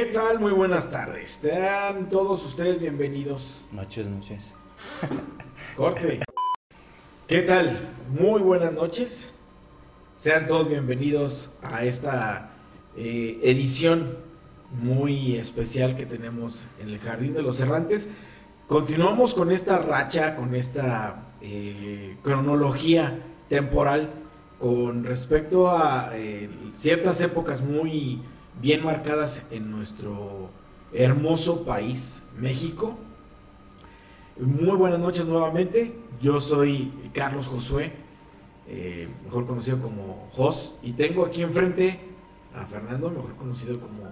¿Qué tal? Muy buenas tardes. Sean todos ustedes bienvenidos. Noches, noches. Corte. ¿Qué tal? Muy buenas noches. Sean todos bienvenidos a esta eh, edición muy especial que tenemos en el Jardín de los Errantes. Continuamos con esta racha, con esta eh, cronología temporal con respecto a eh, ciertas épocas muy bien marcadas en nuestro hermoso país, México. Muy buenas noches nuevamente. Yo soy Carlos Josué, eh, mejor conocido como Jos, y tengo aquí enfrente a Fernando, mejor conocido como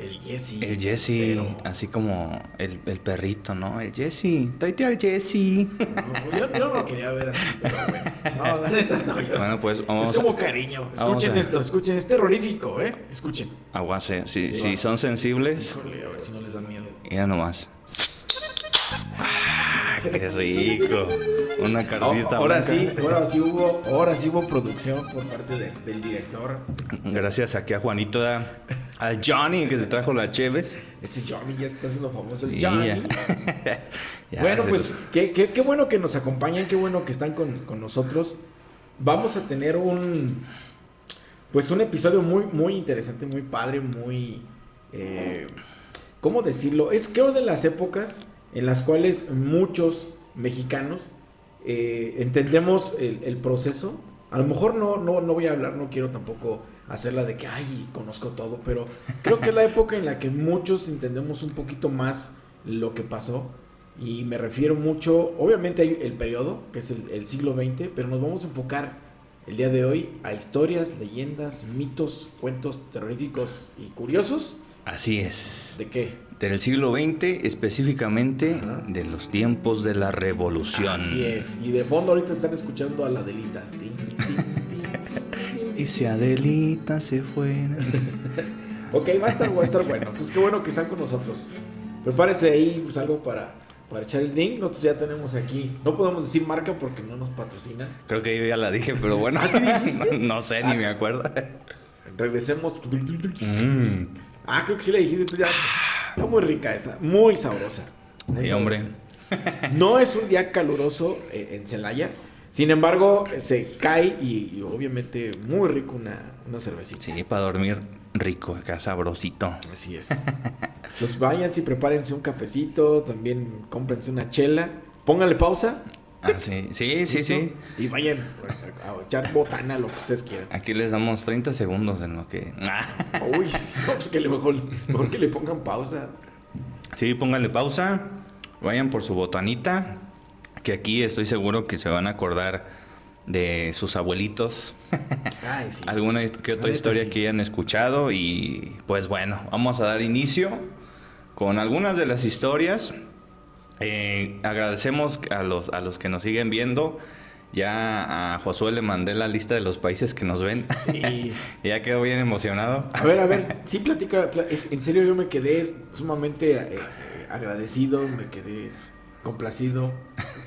el Jesse. El Jesse, así como el, el perrito, ¿no? El Jesse, tráete al Jesse. No, yo, yo no lo quería ver así, pero bueno. No, la neta no. yo- Bueno, pues vamos es como cariño. Escuchen a- esto, escuchen. Es terrorífico, ¿eh? Escuchen. aguase. Si, Sí, si son sensibles, Híjole, a ver si no les da miedo. ya nomás. Ah, qué rico. Una carnita ahora blanca. sí, ahora sí hubo, ahora sí hubo producción por parte de- del director. Gracias aquí a Juanito, a a Johnny que se trajo las cheves. Ese Johnny ya está haciendo famoso, el Johnny. Ya bueno, pues los- qué, qué- qué bueno que nos acompañan, qué bueno que están con, con nosotros. Vamos a tener un, pues un episodio muy, muy interesante, muy padre, muy, eh, ¿cómo decirlo? Es que de las épocas en las cuales muchos mexicanos eh, entendemos el, el proceso. A lo mejor no, no, no voy a hablar, no quiero tampoco hacerla de que, ay, conozco todo, pero creo que es la época en la que muchos entendemos un poquito más lo que pasó. Y me refiero mucho, obviamente hay el periodo, que es el, el siglo XX, pero nos vamos a enfocar el día de hoy a historias, leyendas, mitos, cuentos terroríficos y curiosos. Así es. ¿De qué? Del siglo XX, específicamente Ajá. de los tiempos de la revolución. Así es. Y de fondo ahorita están escuchando a la Delita. Tin, tin, tin, tin, tin, Y si Adelita se fuera. Ok, va a estar, va a estar bueno. Entonces, qué bueno que están con nosotros. Prepárense ahí, pues algo para, para echar el drink. Nosotros ya tenemos aquí. No podemos decir marca porque no nos patrocinan. Creo que yo ya la dije, pero bueno. ¿Ah, sí dijiste? no sé, ni me acuerdo. Regresemos. Mm. Ah, creo que sí la dijiste. Entonces ya. Está muy rica esta. Muy sabrosa. Muy hombre. No es un día caluroso eh, en Celaya. Sin embargo, se cae y, y obviamente muy rico una, una cervecita. Sí, para dormir rico, acá sabrosito. Así es. Pues vayan y prepárense un cafecito, también cómprense una chela, pónganle pausa. Ah, sí, sí, sí, sí. Y vayan a, echar botana, lo que ustedes quieran. Aquí les damos 30 segundos en lo que... Uy, no, pues que le mejor, mejor que le pongan pausa. Sí, pónganle pausa, vayan por su botanita, que aquí estoy seguro que se van a acordar de sus abuelitos, Ay, sí. alguna que otra historia sí. que hayan escuchado y pues bueno, vamos a dar inicio con algunas de las historias. Eh, agradecemos a los, a los que nos siguen viendo. Ya a Josué le mandé la lista de los países que nos ven. Sí. ya quedó bien emocionado. A ver, a ver, sí platica, es- en serio yo me quedé sumamente eh, eh, agradecido, me quedé complacido,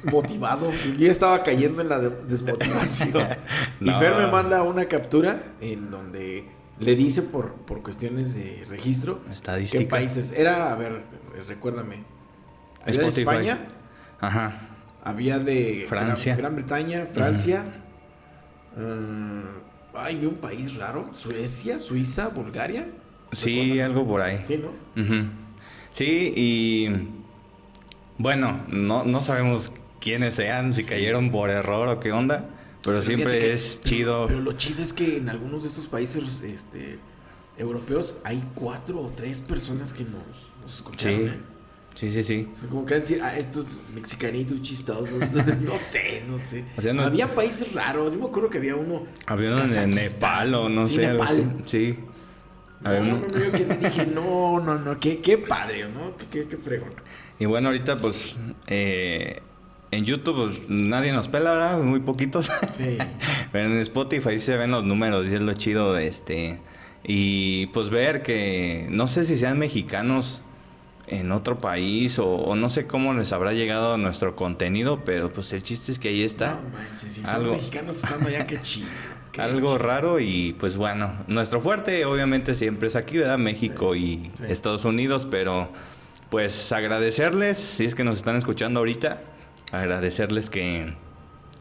motivado. Yo estaba cayendo en la de- desmotivación. Y. Fer me manda una captura en donde le dice por, por cuestiones de registro qué Estadística. países. Era, a ver, recuérdame. Había de. España, Ajá. había de Francia. Gran, Gran Bretaña, Francia. eh, ay, vi un país raro. Suecia, Suiza, Bulgaria. Sí, algo por ahí. Sí, ¿no? Sí, y bueno, no, no sabemos quiénes sean, si cayeron por error o qué onda, pero siempre que- es chido. Pero lo chido es que en algunos de estos países este, europeos hay cuatro o tres personas que nos, nos escucharon. Sí, ¿eh? Sí, sí, sí. O sea, Como que decir, ah, estos mexicanitos chistosos. no sé, no sé. O sea, no- Había países raros. Yo me acuerdo que había uno. Había uno en. Nepal o no Sí, sé, algo así. Nepal. Sí. No, no, no, yo que dije, no, no, no, qué, qué padre, ¿no? Qué, qué, qué fregón. Y bueno, ahorita pues eh, en YouTube pues, nadie nos pela, ¿verdad? Muy poquitos. Sí. Pero en Spotify sí se ven los números y es lo chido, este. Y pues ver que no sé si sean mexicanos en otro país o, o no sé cómo les habrá llegado nuestro contenido, pero pues el chiste es que ahí está. No manches, si son Algo. mexicanos estando allá, qué chido. qué Algo chido. raro y pues bueno, nuestro fuerte obviamente siempre es aquí, ¿verdad? México y sí. Estados Unidos, pero pues agradecerles, si es que nos están escuchando ahorita, agradecerles que,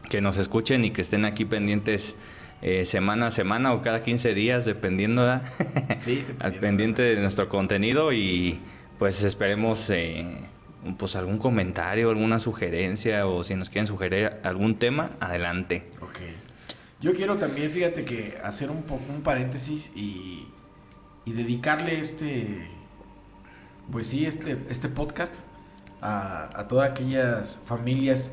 que nos escuchen y que estén aquí pendientes eh, semana a semana o cada 15 días, dependiendo, ¿verdad? Sí, Al dependiendo, pendiente de nuestro contenido y pues esperemos eh, pues algún comentario, alguna sugerencia o si nos quieren sugerir algún tema, adelante. Ok. Yo quiero también, fíjate que hacer un poco un paréntesis y, y dedicarle este, pues sí, este, este podcast a, a todas aquellas familias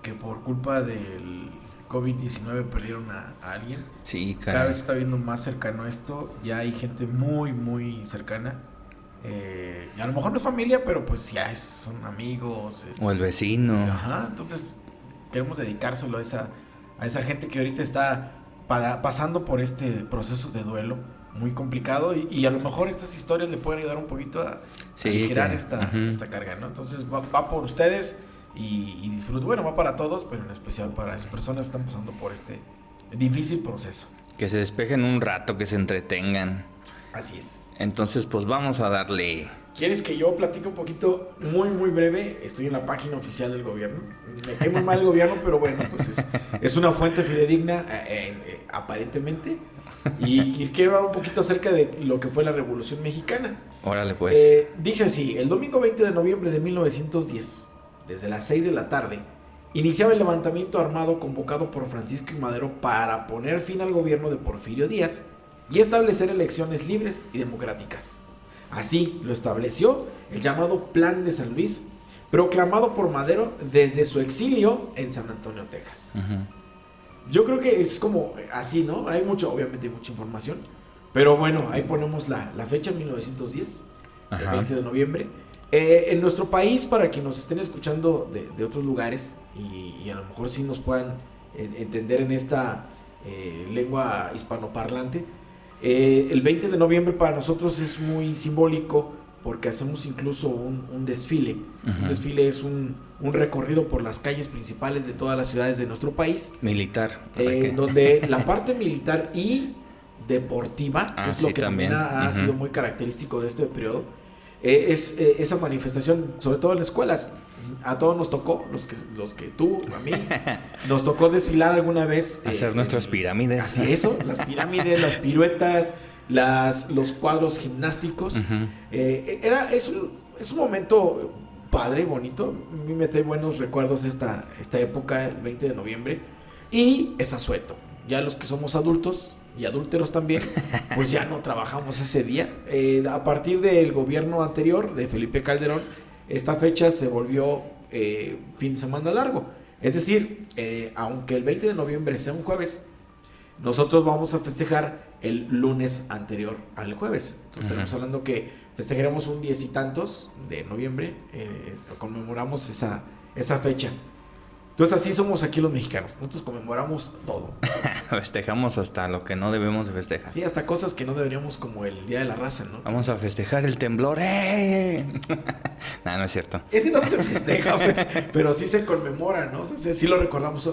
que por culpa del COVID-19 perdieron a, a alguien. Sí, Cada caray. vez se está viendo más cercano esto. Ya hay gente muy, muy cercana. Eh, y a lo mejor no es familia, pero pues ya es, son amigos. es- O el vecino. Ajá, entonces queremos dedicárselo a esa, a esa gente que ahorita está pa- pasando por este proceso de duelo muy complicado y, y a lo mejor estas historias le pueden ayudar un poquito a, Sí, a aligerar que- esta, esta carga, ¿no? Entonces va, va por ustedes y, y disfruten. Bueno, va para todos, pero en especial para las personas que están pasando por este difícil proceso. Que se despejen un rato, que se entretengan. Así es. Entonces, pues vamos a darle. ¿Quieres que yo platique un poquito muy, muy breve? Estoy en la página oficial del gobierno. Me cae muy mal el gobierno, pero bueno, pues es, es una fuente fidedigna, eh, eh, eh, aparentemente. Y, y quiero hablar un poquito acerca de lo que fue la Revolución Mexicana. Órale, pues. Eh, dice así, el domingo 20 de noviembre de 1910, desde las 6 de la tarde, iniciaba el levantamiento armado convocado por Francisco y Madero para poner fin al gobierno de Porfirio Díaz y establecer elecciones libres y democráticas. Así lo estableció el llamado Plan de San Luis, proclamado por Madero desde su exilio en San Antonio, Texas. Yo creo que es como así, ¿no? Hay mucho, obviamente hay mucha información. Pero bueno, ahí ponemos la, la fecha, 1910, el Ajá. 20 de noviembre. Eh, en nuestro país, para que nos estén escuchando de, de otros lugares y, y a lo mejor sí nos puedan en- entender en esta eh, lengua hispanoparlante, eh, el 20 de noviembre para nosotros es muy simbólico porque hacemos incluso un, un desfile. Un desfile es un, un recorrido por las calles principales de todas las ciudades de nuestro país Militar. eh, donde la parte militar y deportiva, que Ah, es lo que también, también. ha, sido muy característico de este periodo, eh, es eh, esa manifestación, sobre todo en las escuelas. A todos nos tocó, los que, los que tú, a mí, nos tocó desfilar alguna vez. eh, Hacer nuestras en- pirámides. Así eso, las pirámides, las piruetas, las, los cuadros gimnásticos. Ujú. Eh, era, es, un, es un momento padre, bonito. A mí me trae buenos recuerdos esta, esta época, el 20 de noviembre. Y es asueto. Ya los que somos adultos y adúlteros también, pues ya no trabajamos ese día. Eh, a partir del gobierno anterior, de Felipe Calderón, esta fecha se volvió eh, fin de semana largo. Es decir, eh, aunque el 20 de noviembre sea un jueves, nosotros vamos a festejar el lunes anterior al jueves. Entonces estaremos hablando que festejaremos un diez y tantos de noviembre, eh, conmemoramos esa, esa fecha. Entonces así somos aquí los mexicanos, nosotros conmemoramos todo. Festejamos hasta lo que no debemos de festejar. Sí, hasta cosas que no deberíamos como el Día de la Raza, ¿no? Vamos a festejar el temblor. ¡Eh! no, no es cierto. Ese no se festeja, pe- pero sí se conmemora, ¿no? O sea, sí- sí lo recordamos.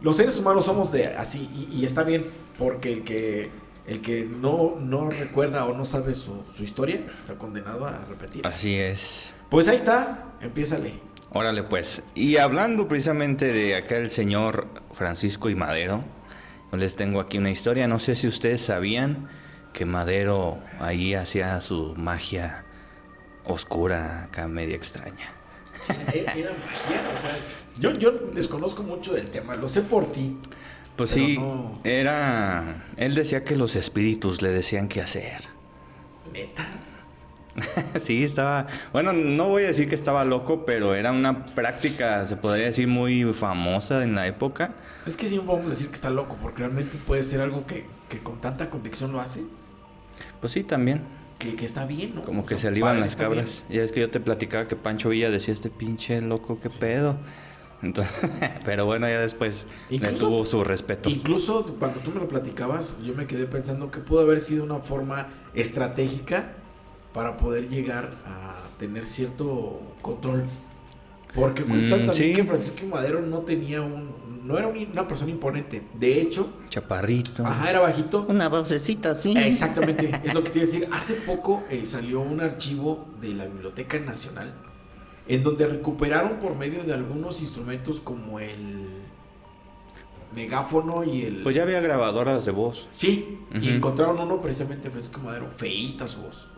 Los seres humanos somos de así y, y está bien porque el que el que no, no recuerda o no sabe su, su historia está condenado a repetir. Así es. Pues ahí está, empiézale. Órale, pues. Y hablando precisamente de acá el señor Francisco y Madero, yo les tengo aquí una historia. No sé si ustedes sabían que Madero ahí hacía su magia oscura, acá media extraña. Era, era magia, o sea, yo, yo desconozco mucho del tema, lo sé por ti. Pues sí, no. era. Él decía que los espíritus le decían qué hacer. Neta. sí, estaba. Bueno, no voy a decir que estaba loco, pero era una práctica, se podría decir, muy famosa en la época. Es que sí no podemos decir que está loco, porque realmente puede ser algo que, que con tanta convicción lo hace, Pues sí, también. que, que está bien, ¿no? Como O que sea, se alivan las está bien. cabras. Ya es que yo te platicaba que Pancho Villa decía este pinche loco, qué pedo. Entonces, pero bueno, ya después le Incluso- tuvo su respeto. Incluso cuando tú me lo platicabas, yo me quedé pensando que pudo haber sido una forma estratégica para poder llegar a tener cierto control. Porque cuentan Mm, también sí. que Francisco Madero no tenía un, no era un- una persona imponente. De hecho, Chaparrito. ajá, era bajito. Una vocecita así. Exactamente, es lo que te iba a decir. Hace poco eh, salió un archivo de la Biblioteca Nacional en donde recuperaron por medio de algunos instrumentos como el megáfono y el... Pues ya había grabadoras de voz. Sí, y encontraron uno precisamente de Francisco Madero, feíta su voz.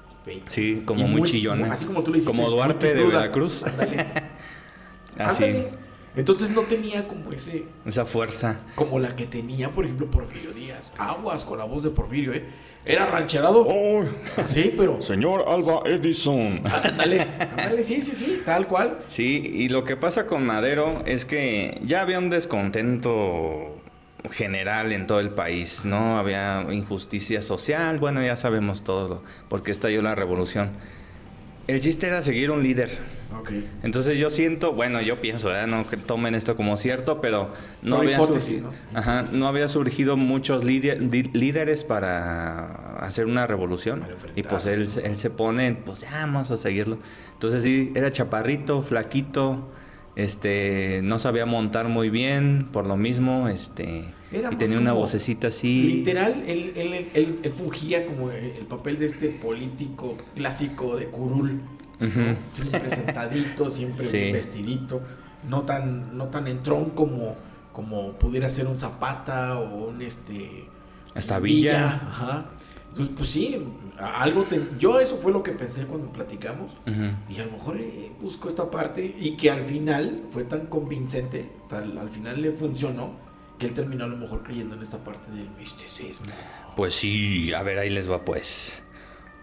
Sí, como muy, chillona. Así como tú le hiciste. Como Duarte de. Veracruz. Ándale, Así. ándale. Entonces no tenía como ese, Esa fuerza. como la que tenía, por ejemplo, Porfirio Díaz. Aguas con la voz de Porfirio, ¿eh? Era rancherado, ¡Oh! sí, pero Señor Alba Edison. Ándale, ándale, sí, sí, sí, tal cual. Sí, y lo que pasa con Madero es que ya había un descontento general en todo el país, ¿no? Había injusticia social, bueno, ya sabemos todo, porque estalló la revolución. El chiste era seguir un líder. Entonces yo siento, bueno, yo pienso, ¿verdad? no que tomen esto como cierto, pero no había, surgido, ¿no? Ajá, Hipótesis. no había surgido muchos líderes para hacer una revolución. Y pues él, él se pone, pues ya vamos a seguirlo. Entonces sí, era chaparrito, flaquito, este, no sabía montar muy bien, por lo mismo, este, Era y tenía una vocecita así. Literal, él, él, él- él fungía como el papel de este político clásico de curul. Siempre sentadito, siempre Sí. vestidito. No tan, no tan entrón como, como pudiera ser un Zapata o un este. Hasta Villa. Ajá. Entonces, pues sí, algo te- yo eso fue lo que pensé cuando platicamos. Ujú. Dije, a lo mejor eh, busco esta parte y que al final fue tan convincente, tal, al final le funcionó, que él terminó a lo mejor creyendo en esta parte del misticismo. Pues sí, a ver, ahí les va pues.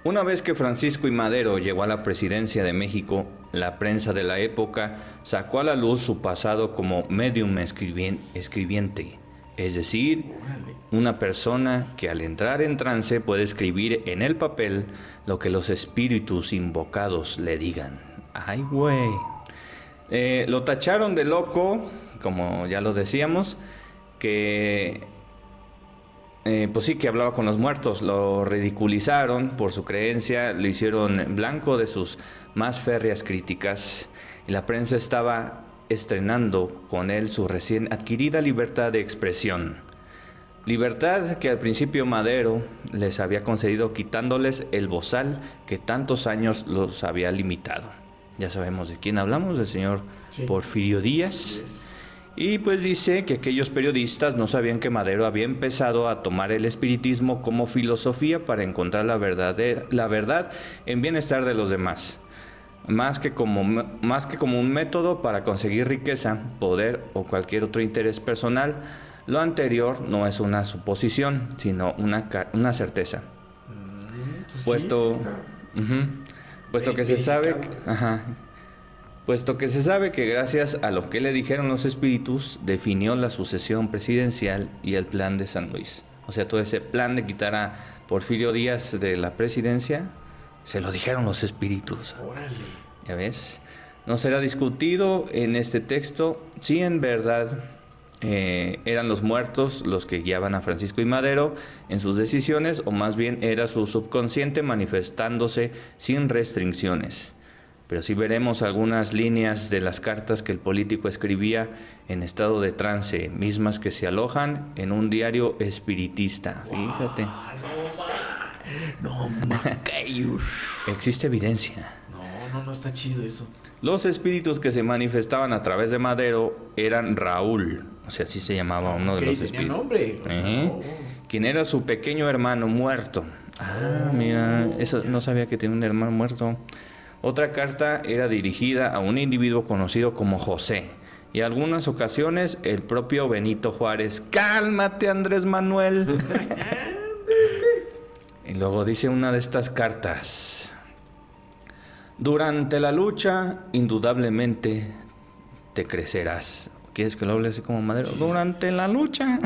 Una vez que Francisco y Madero llegó a la presidencia de México, la prensa de la época sacó a la luz su pasado como medium escribien- escribiente, es decir, una persona que al entrar en trance puede escribir en el papel lo que los espíritus invocados le digan. Ay, güey. Eh, lo tacharon de loco, como ya lo decíamos, que eh, pues sí, que hablaba con los muertos. Lo ridiculizaron por su creencia, lo hicieron blanco de sus más férreas críticas. Y la prensa estaba estrenando con él su recién adquirida libertad de expresión. Libertad que al principio Madero les había concedido quitándoles el bozal que tantos años los había limitado. Ya sabemos de quién hablamos, del señor Sí. Porfirio Díaz. Y pues dice que aquellos periodistas no sabían que Madero había empezado a tomar el espiritismo como filosofía para encontrar la, verdadera, la verdad en bienestar de los demás. Más que, como, más que como un método para conseguir riqueza, poder o cualquier otro interés personal, lo anterior no es una suposición, sino una, una certeza. Mm, pues sí, Puesto, sí puesto que se sabe, ajá. puesto que se sabe que gracias a lo que le dijeron los espíritus definió la sucesión presidencial y el plan de San Luis. O sea, todo ese plan de quitar a Porfirio Díaz de la presidencia se lo dijeron los espíritus. Órale. ¿Ya ves? No será discutido en este texto si en verdad eh, eran los muertos los que guiaban a Francisco y Madero en sus decisiones o más bien era su subconsciente manifestándose sin restricciones. Pero sí veremos algunas líneas de las cartas que el político escribía en estado de trance, mismas que se alojan en un diario espiritista. Fíjate, Ah, no. No, Macayus. existe evidencia. No, no, no está chido eso. Los espíritus que se manifestaban a través de Madero eran Raúl, o sea, así se llamaba uno Ok, de los tenía espíritus. nombre. o sea, Ejé. no. Quien era su pequeño hermano muerto. Ah, mira, eso no sabía que tenía un hermano muerto. Otra carta era dirigida a un individuo conocido como José. Y en algunas ocasiones el propio Benito Juárez. Cálmate, Andrés Manuel. y luego dice una de estas cartas. Durante la lucha, indudablemente te crecerás. ¿Quieres que lo hable así como madero? Durante la lucha.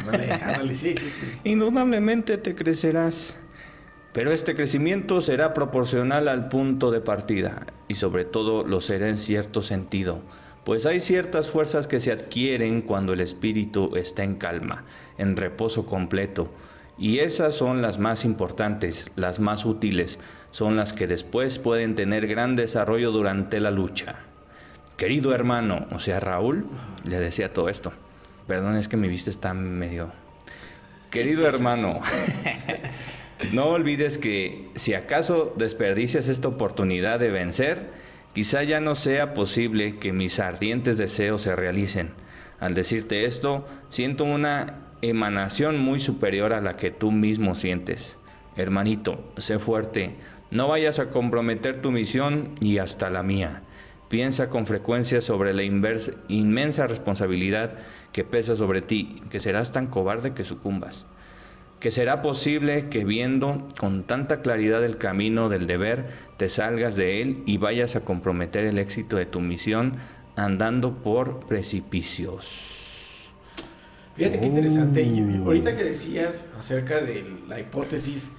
Sí. Indudablemente te crecerás, pero este crecimiento será proporcional al punto de partida y sobre todo lo será en cierto sentido, pues hay ciertas fuerzas que se adquieren cuando el espíritu está en calma, en reposo completo, Y esas son las más importantes, las más útiles, son las que después pueden tener gran desarrollo durante la lucha. Querido hermano, o sea, Raúl, le decía todo esto. Perdón, es que mi vista está medio... Querido hermano, no olvides que si acaso desperdicias esta oportunidad de vencer, quizá ya no sea posible que mis ardientes deseos se realicen. Al decirte esto, siento una emanación muy superior a la que tú mismo sientes. Hermanito, sé fuerte, no vayas a comprometer tu misión y hasta la mía. Piensa con frecuencia sobre la inmensa responsabilidad que pesa sobre ti, que serás tan cobarde que sucumbas. Que será posible que viendo con tanta claridad el camino del deber, te salgas de él y vayas a comprometer el éxito de tu misión andando por precipicios. Fíjate qué interesante. Oh. ahorita que decías acerca de la hipótesis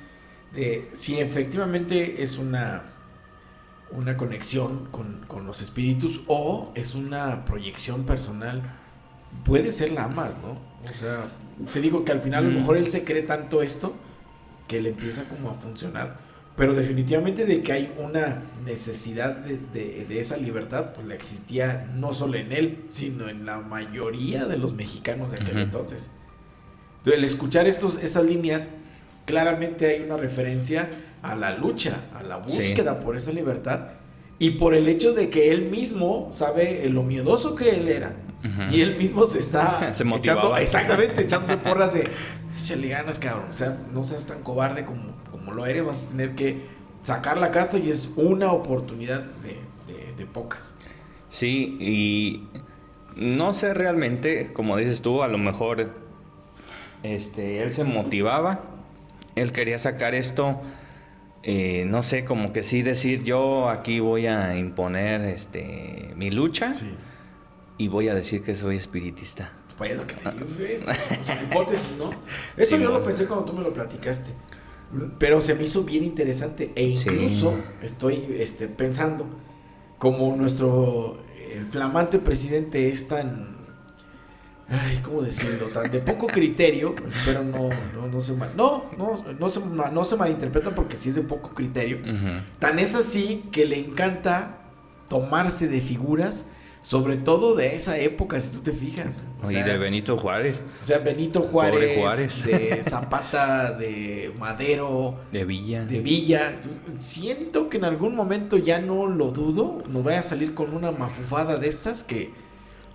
de si efectivamente es una, una conexión con, con los espíritus o es una proyección personal, puede ser la ambas, ¿no? O sea, te digo que al final a lo mm. mejor él se cree tanto esto que le empieza como a funcionar pero definitivamente de que hay una necesidad de, esa libertad, pues la existía no solo en él, sino en la mayoría de los mexicanos de aquel entonces. El escuchar estos, esas líneas, claramente hay una referencia a la lucha, a la búsqueda por esa libertad y por el hecho de que él mismo sabe lo miedoso que él era. Y él mismo se está se echando, exactamente, echándose porras de, échale ganas, cabrón. O sea, no seas tan cobarde como como lo eres, vas a tener que sacar la casta y es una oportunidad de, pocas. Sí, y no sé realmente, como dices tú, a lo mejor este, él se motivaba, él quería sacar esto, eh, no sé, como que sí decir, yo aquí voy a imponer este, mi lucha y voy a decir que soy espiritista. Pues lo que te digo, es, hipótesis, ¿no? Eso yo lo pensé cuando tú me lo platicaste. Pero se me hizo bien interesante e incluso estoy este, pensando, como nuestro eh, flamante presidente es tan, ay, ¿cómo decirlo? Tan de poco criterio, espero no, no, no se mal, no, no, no se, no se malinterpreta porque sí es de poco criterio. Tan es así que le encanta tomarse de figuras sobre todo de esa época, si tú te fijas. y de Benito Juárez. O sea, Benito Juárez, de Zapata, de Madero. De Villa. De Villa. Siento que en algún momento ya no lo dudo, nos vaya a salir con una mafufada de estas que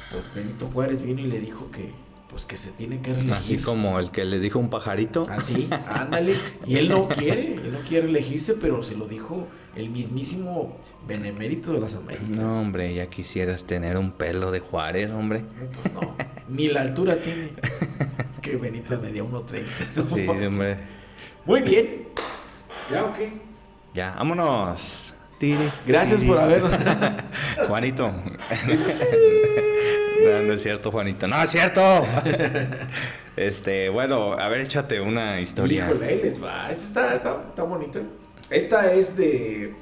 pues, Benito Juárez vino y le dijo que pues que se tiene que reelegir. Así como el que le dijo un pajarito. Así, ándale. Y él no quiere, él no quiere elegirse, pero se lo dijo el mismísimo benemérito de las Américas. No, hombre, ya quisieras tener un pelo de Juárez, hombre. Pues no, ni la altura tiene. Es que Benito medía 1.30. Sí, hombre. Muy bien. ¿Ya o qué? Ya, vámonos. Gracias por habernos. Juanito. No, es cierto, Juanito. No, es cierto. este, bueno, a ver, échate una historia. Híjole, les va. Esta está, está, bonita. Esta es de.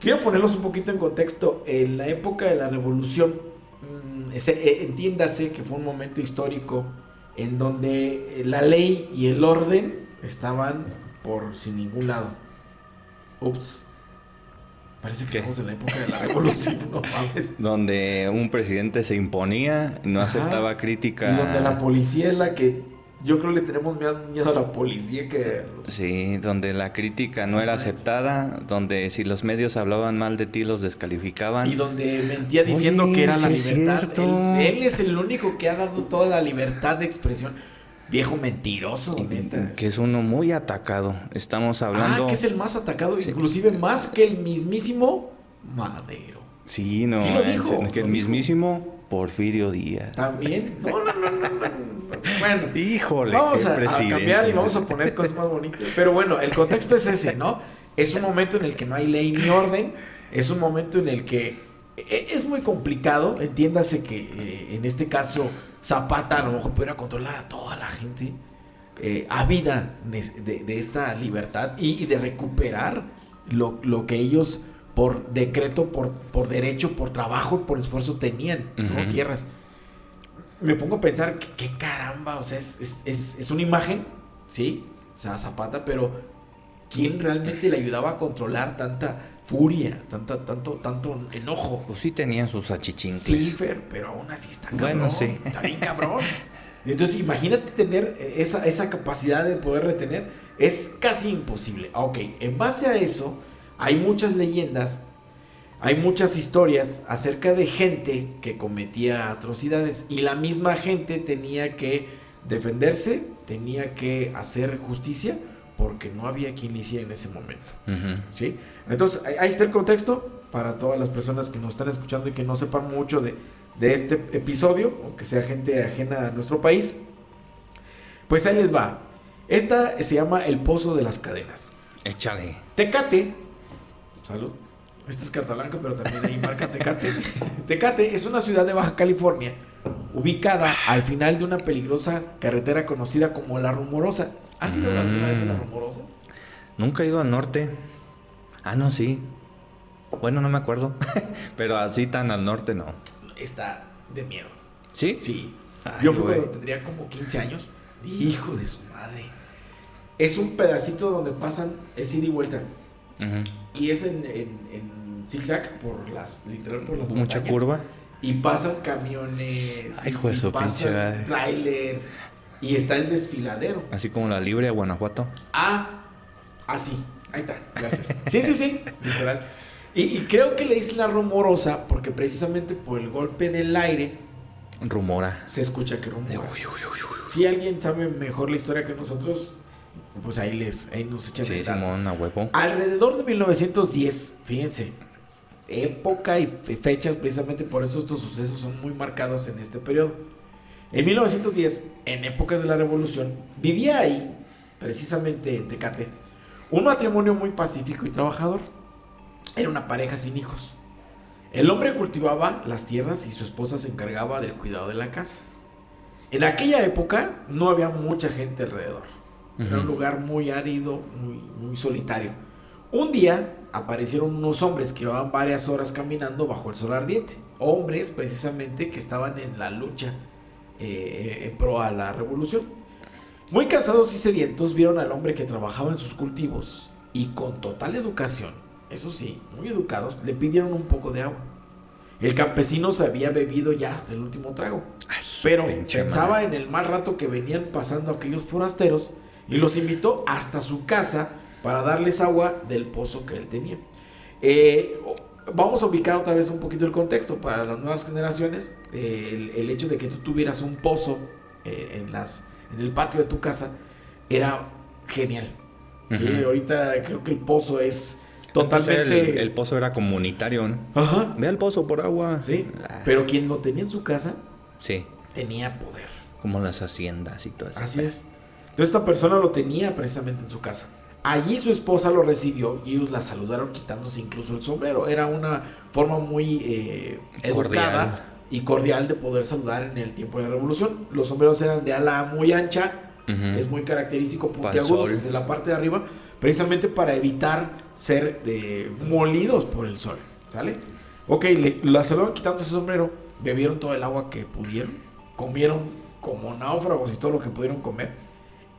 Quiero ponerlos un poquito en contexto. En la época de la revolución, mm, eh, entiéndase que fue un momento histórico en donde la ley y el orden estaban por sin ningún lado. Ups. Parece que estamos en la época de la revolución, no mames. Donde un presidente se imponía, no aceptaba crítica. Y donde la policía es la que. Yo creo que le tenemos miedo a la policía que. Sí, donde la crítica no era aceptada, donde si los medios hablaban mal de ti los descalificaban. Y donde mentía diciendo que era la libertad. él es el único que ha dado toda la libertad de expresión. Viejo mentiroso, Que es uno muy atacado. Estamos hablando. Ah, que es el más atacado, inclusive más que el mismísimo Madero. Sí, no. Sí lo dijo. Que el mismísimo Porfirio Díaz. También. No, no, no, no. Bueno, híjole. Vamos a, cambiar y vamos a poner cosas más bonitas. Pero bueno, el contexto es ese, ¿no? Es un momento en el que no hay ley ni orden. Es un momento en el que es muy complicado. Entiéndase que eh, en este caso Zapata a lo mejor pudiera controlar a toda la gente eh, ávida de, de, esta libertad y, de recuperar lo, lo, que ellos por decreto, por, por derecho, por trabajo, por esfuerzo tenían, Tierras. Me pongo a pensar que, caramba, o sea, es, es, es, una imagen ¿sí? O sea, Zapata, pero ¿quién realmente le ayudaba a controlar tanta furia, tanta, tanto, tanto enojo? Pues sí tenían sus achichincles. Sí, Fer, pero aún así está cabrón. Bueno, sí. Está bien cabrón. Entonces, imagínate tener esa, esa capacidad de poder retener. Es casi imposible. Ok, en base a eso, hay muchas leyendas, hay muchas historias acerca de gente que cometía atrocidades. Y la misma gente tenía que defenderse, tenía que hacer justicia, porque no había quien hiciera en ese momento. ¿Sí? Entonces, ahí- ahí está el contexto para todas las personas que nos están escuchando y que no sepan mucho de, de este episodio, o que sea gente ajena a nuestro país. Pues ahí les va. Esta se llama El Pozo de las Cadenas. Échale. Tecate, salud. Esta es carta blanca, pero también hay marca Tecate. Tecate es una ciudad de Baja California, ubicada al final de una peligrosa carretera conocida como La Rumorosa. ¿Has ido alguna vez a La Mm. Rumorosa? Nunca he ido al norte. Ah, no, sí. Bueno, no me acuerdo. Pero así tan al norte no. Está de miedo. ¿Sí? Sí. Ay, Yo fui güey. cuando tendría como 15 años. Hijo de su madre. Es un pedacito donde pasan, es ida y vuelta. Y es en, en, en zigzag, por las, literal por las Mucha montañas. curva. Y pasan camiones. Ay, hijo de y pinche pasan madre. trailers. Y está el desfiladero. Así como la libre a Guanajuato. Ah, así. Ahí está, gracias. Sí, sí, sí, literal. Y, y creo que le dicen la rumorosa porque precisamente por el golpe del aire Rumora. se escucha que rumora. uy, uy, uy. Si alguien sabe mejor la historia que nosotros, pues ahí les ahí nos echan Sí, el. Simón, a huevo. Alrededor de 1910, fíjense, época y fe- fechas, precisamente por eso estos sucesos son muy marcados en este periodo. En 1910, en épocas de la revolución, vivía ahí, precisamente en Tecate, un matrimonio muy pacífico y trabajador. Era una pareja sin hijos. El hombre cultivaba las tierras y su esposa se encargaba del cuidado de la casa. En aquella época no había mucha gente alrededor. Era un lugar muy árido, muy, muy solitario. Un día aparecieron unos hombres que llevaban varias horas caminando bajo el sol ardiente. Hombres precisamente que estaban en la lucha eh, en pro a la revolución. Muy cansados y sedientos vieron al hombre que trabajaba en sus cultivos y con total educación, eso sí, muy educados, le pidieron un poco de agua. El campesino se había bebido ya hasta el último trago. Pero pensaba madre. en el mal rato que venían pasando aquellos forasteros y los invitó hasta su casa para darles agua del pozo que él tenía. Eh, vamos a ubicar otra vez un poquito el contexto para las nuevas generaciones. Eh, el, el hecho de que tú tuvieras un pozo eh, en, las, en el patio de tu casa era genial. Que ahorita creo que el pozo es totalmente... El, el pozo era comunitario, ¿no? Ajá. Ve al pozo por agua. Sí, Ah, pero quien lo tenía en su casa Sí, tenía poder. como las haciendas y todo eso. Así es. Entonces esta persona lo tenía precisamente en su casa. Allí su esposa lo recibió y ellos la saludaron quitándose incluso el sombrero. Era una forma muy eh, educada Cordial. y cordial de poder saludar en el tiempo de la revolución. Los sombreros eran de ala muy ancha, es muy característico, puntiagudos desde la parte de arriba, precisamente para evitar ser eh, molidos por el sol. ¿Sale? Ok, le, la saludaron quitando ese sombrero, bebieron todo el agua que pudieron, comieron como náufragos y todo lo que pudieron comer.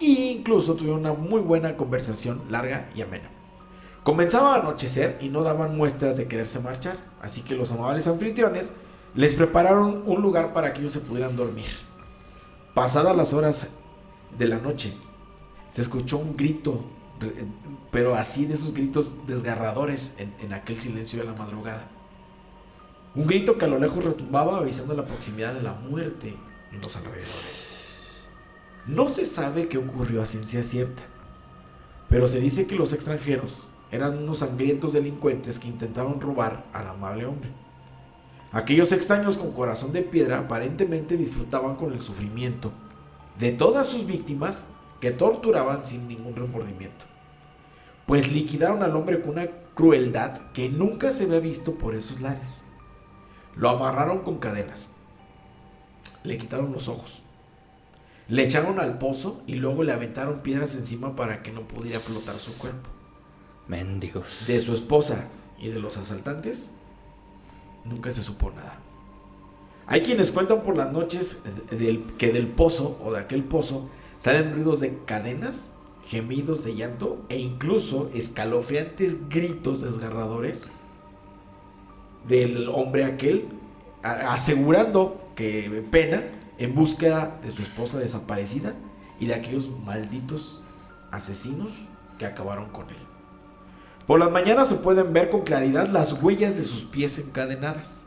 Incluso tuvieron una muy buena conversación larga y amena. Comenzaba a anochecer y no daban muestras de quererse marchar, así que los amables anfitriones les prepararon un lugar para que ellos se pudieran dormir. Pasadas las horas de la noche, se escuchó un grito, pero así de esos gritos desgarradores en, en aquel silencio de la madrugada. Un grito que a lo lejos retumbaba avisando la proximidad de la muerte en los alrededores. No se sabe qué ocurrió a ciencia cierta, pero se dice que los extranjeros eran unos sangrientos delincuentes que intentaron robar al amable hombre. Aquellos extraños con corazón de piedra aparentemente disfrutaban con el sufrimiento de todas sus víctimas que torturaban sin ningún remordimiento. Pues liquidaron al hombre con una crueldad que nunca se había visto por esos lares. Lo amarraron con cadenas. Le quitaron los ojos. Le echaron al pozo y luego le aventaron piedras encima para que no pudiera flotar su cuerpo. Mendigos. De su esposa y de los asaltantes nunca se supo nada. Hay quienes cuentan por las noches del, que del pozo o de aquel pozo Salen ruidos de cadenas, gemidos de llanto e incluso escalofriantes gritos desgarradores del hombre aquel asegurando que pena en búsqueda de su esposa desaparecida y de aquellos malditos asesinos que acabaron con él. Por las mañanas se pueden ver con claridad las huellas de sus pies encadenadas.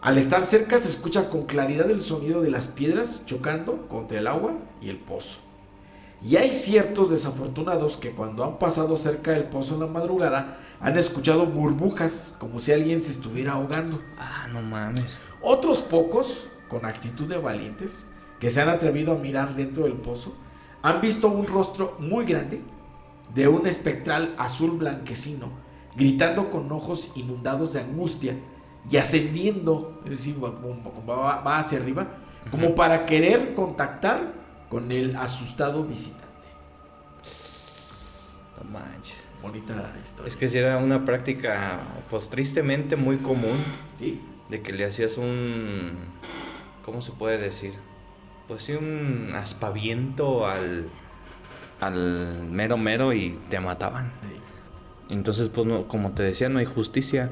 Al estar cerca se escucha con claridad el sonido de las piedras chocando contra el agua y el pozo. Y hay ciertos desafortunados que cuando han pasado cerca del pozo en la madrugada han escuchado burbujas como si alguien se estuviera ahogando. Ah, no mames. Otros pocos, con actitud de valientes, que se han atrevido a mirar dentro del pozo, han visto un rostro muy grande de un espectral azul blanquecino, gritando con ojos inundados de angustia y ascendiendo, es decir, va, hacia arriba, como para querer contactar con el asustado visitante. No manches. Bonita historia. Es que si era una práctica, pues tristemente muy común, Sí, de que le hacías un. ¿Cómo se puede decir? Pues sí, un aspaviento al. al mero mero y te mataban. Entonces, pues no, como te decía, no hay justicia.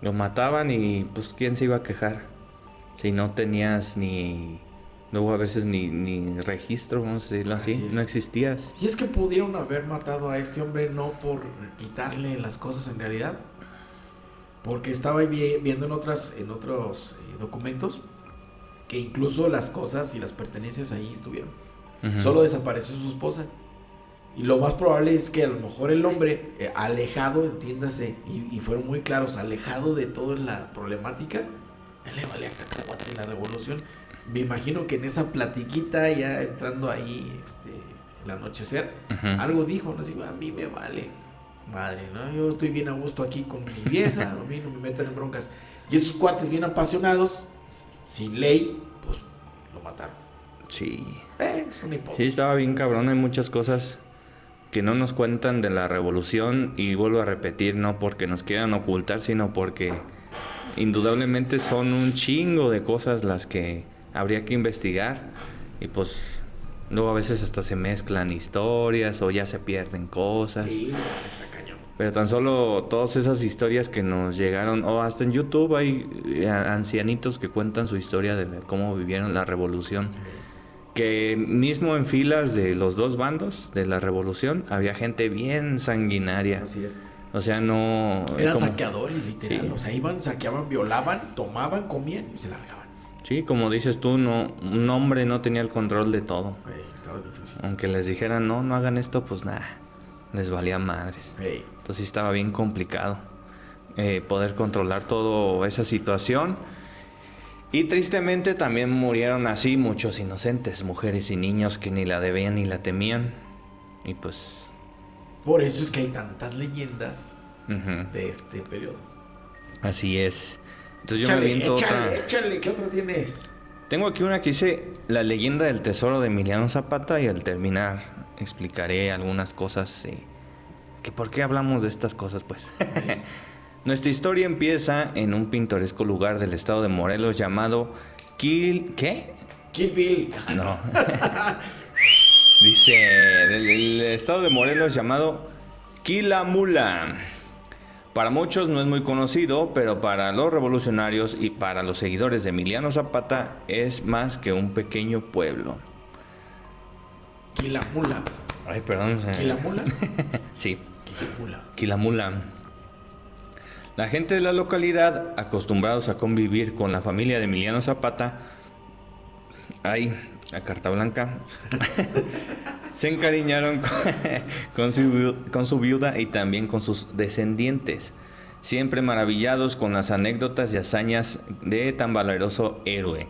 Lo mataban y pues quién se iba a quejar. Si no tenías ni. Luego a veces ni, ni registro, vamos a decirlo así. No existías. Si es que pudieron haber matado a este hombre no por quitarle las cosas en realidad, porque estaba vi- viendo en otras en otros eh, documentos que incluso las cosas y las pertenencias ahí estuvieron. Solo desapareció su esposa. Y lo más probable es que a lo mejor el hombre, eh, alejado, entiéndase, y, y fueron muy claros, alejado de toda la problemática, él le valía cacahuate la revolución. Me imagino que en esa platiquita, ya entrando ahí, este, el anochecer, algo dijo, no así, a mí me vale madre, ¿no? Yo estoy bien a gusto aquí con mi vieja, a mí no me metan en broncas. Y esos cuates bien apasionados, sin ley, pues lo mataron. Sí. Eh, es una Sí, hipótesis. estaba bien cabrón. Hay muchas cosas que no nos cuentan de la revolución y vuelvo a repetir, no porque nos quieran ocultar, sino porque indudablemente son un chingo de cosas las que habría que investigar y pues luego a veces hasta se mezclan historias o ya se pierden cosas. Sí, está cañón. Pero tan solo todas esas historias que nos llegaron, o hasta en YouTube hay eh, ancianitos que cuentan su historia de cómo vivieron la revolución. Que mismo en filas de los dos bandos de la revolución había gente bien sanguinaria. Así es. O sea, no... Eran como- saqueadores, literal. Sí. O sea, iban, saqueaban, violaban, tomaban, comían y se largaban. Sí, como dices tú, no, un hombre no tenía el control de todo. Ey, estaba difícil. Aunque les dijeran, no, no hagan esto, pues nada, les valía madres. Ey, Entonces sí estaba bien complicado eh, poder controlar toda esa situación. Y tristemente también murieron así muchos inocentes, mujeres y niños que ni la debían ni la temían. Y pues... Por eso es que hay tantas leyendas de este periodo. así es. Entonces yo me Échale, aviento échale, otra... échale, ¿qué otra tienes? Tengo aquí una que dice La leyenda del tesoro de Emiliano Zapata y al terminar explicaré algunas cosas eh, que por qué hablamos de estas cosas pues. Nuestra historia empieza en un pintoresco lugar del estado de Morelos llamado Quil... ¿Qué? Kill Bill. No. Dice del, del estado de Morelos llamado Quilamula. Para muchos no es muy conocido, pero para los revolucionarios y para los seguidores de Emiliano Zapata es más que un pequeño pueblo. Quilamula. Ay, perdón. eh, ¿Quilamula? Sí, Quilamula. Quilamula. La gente de la localidad, acostumbrados a convivir con la familia de Emiliano Zapata, ay, la carta blanca, se encariñaron con, con su, con su viuda y también con sus descendientes, siempre maravillados con las anécdotas y hazañas de tan valeroso héroe.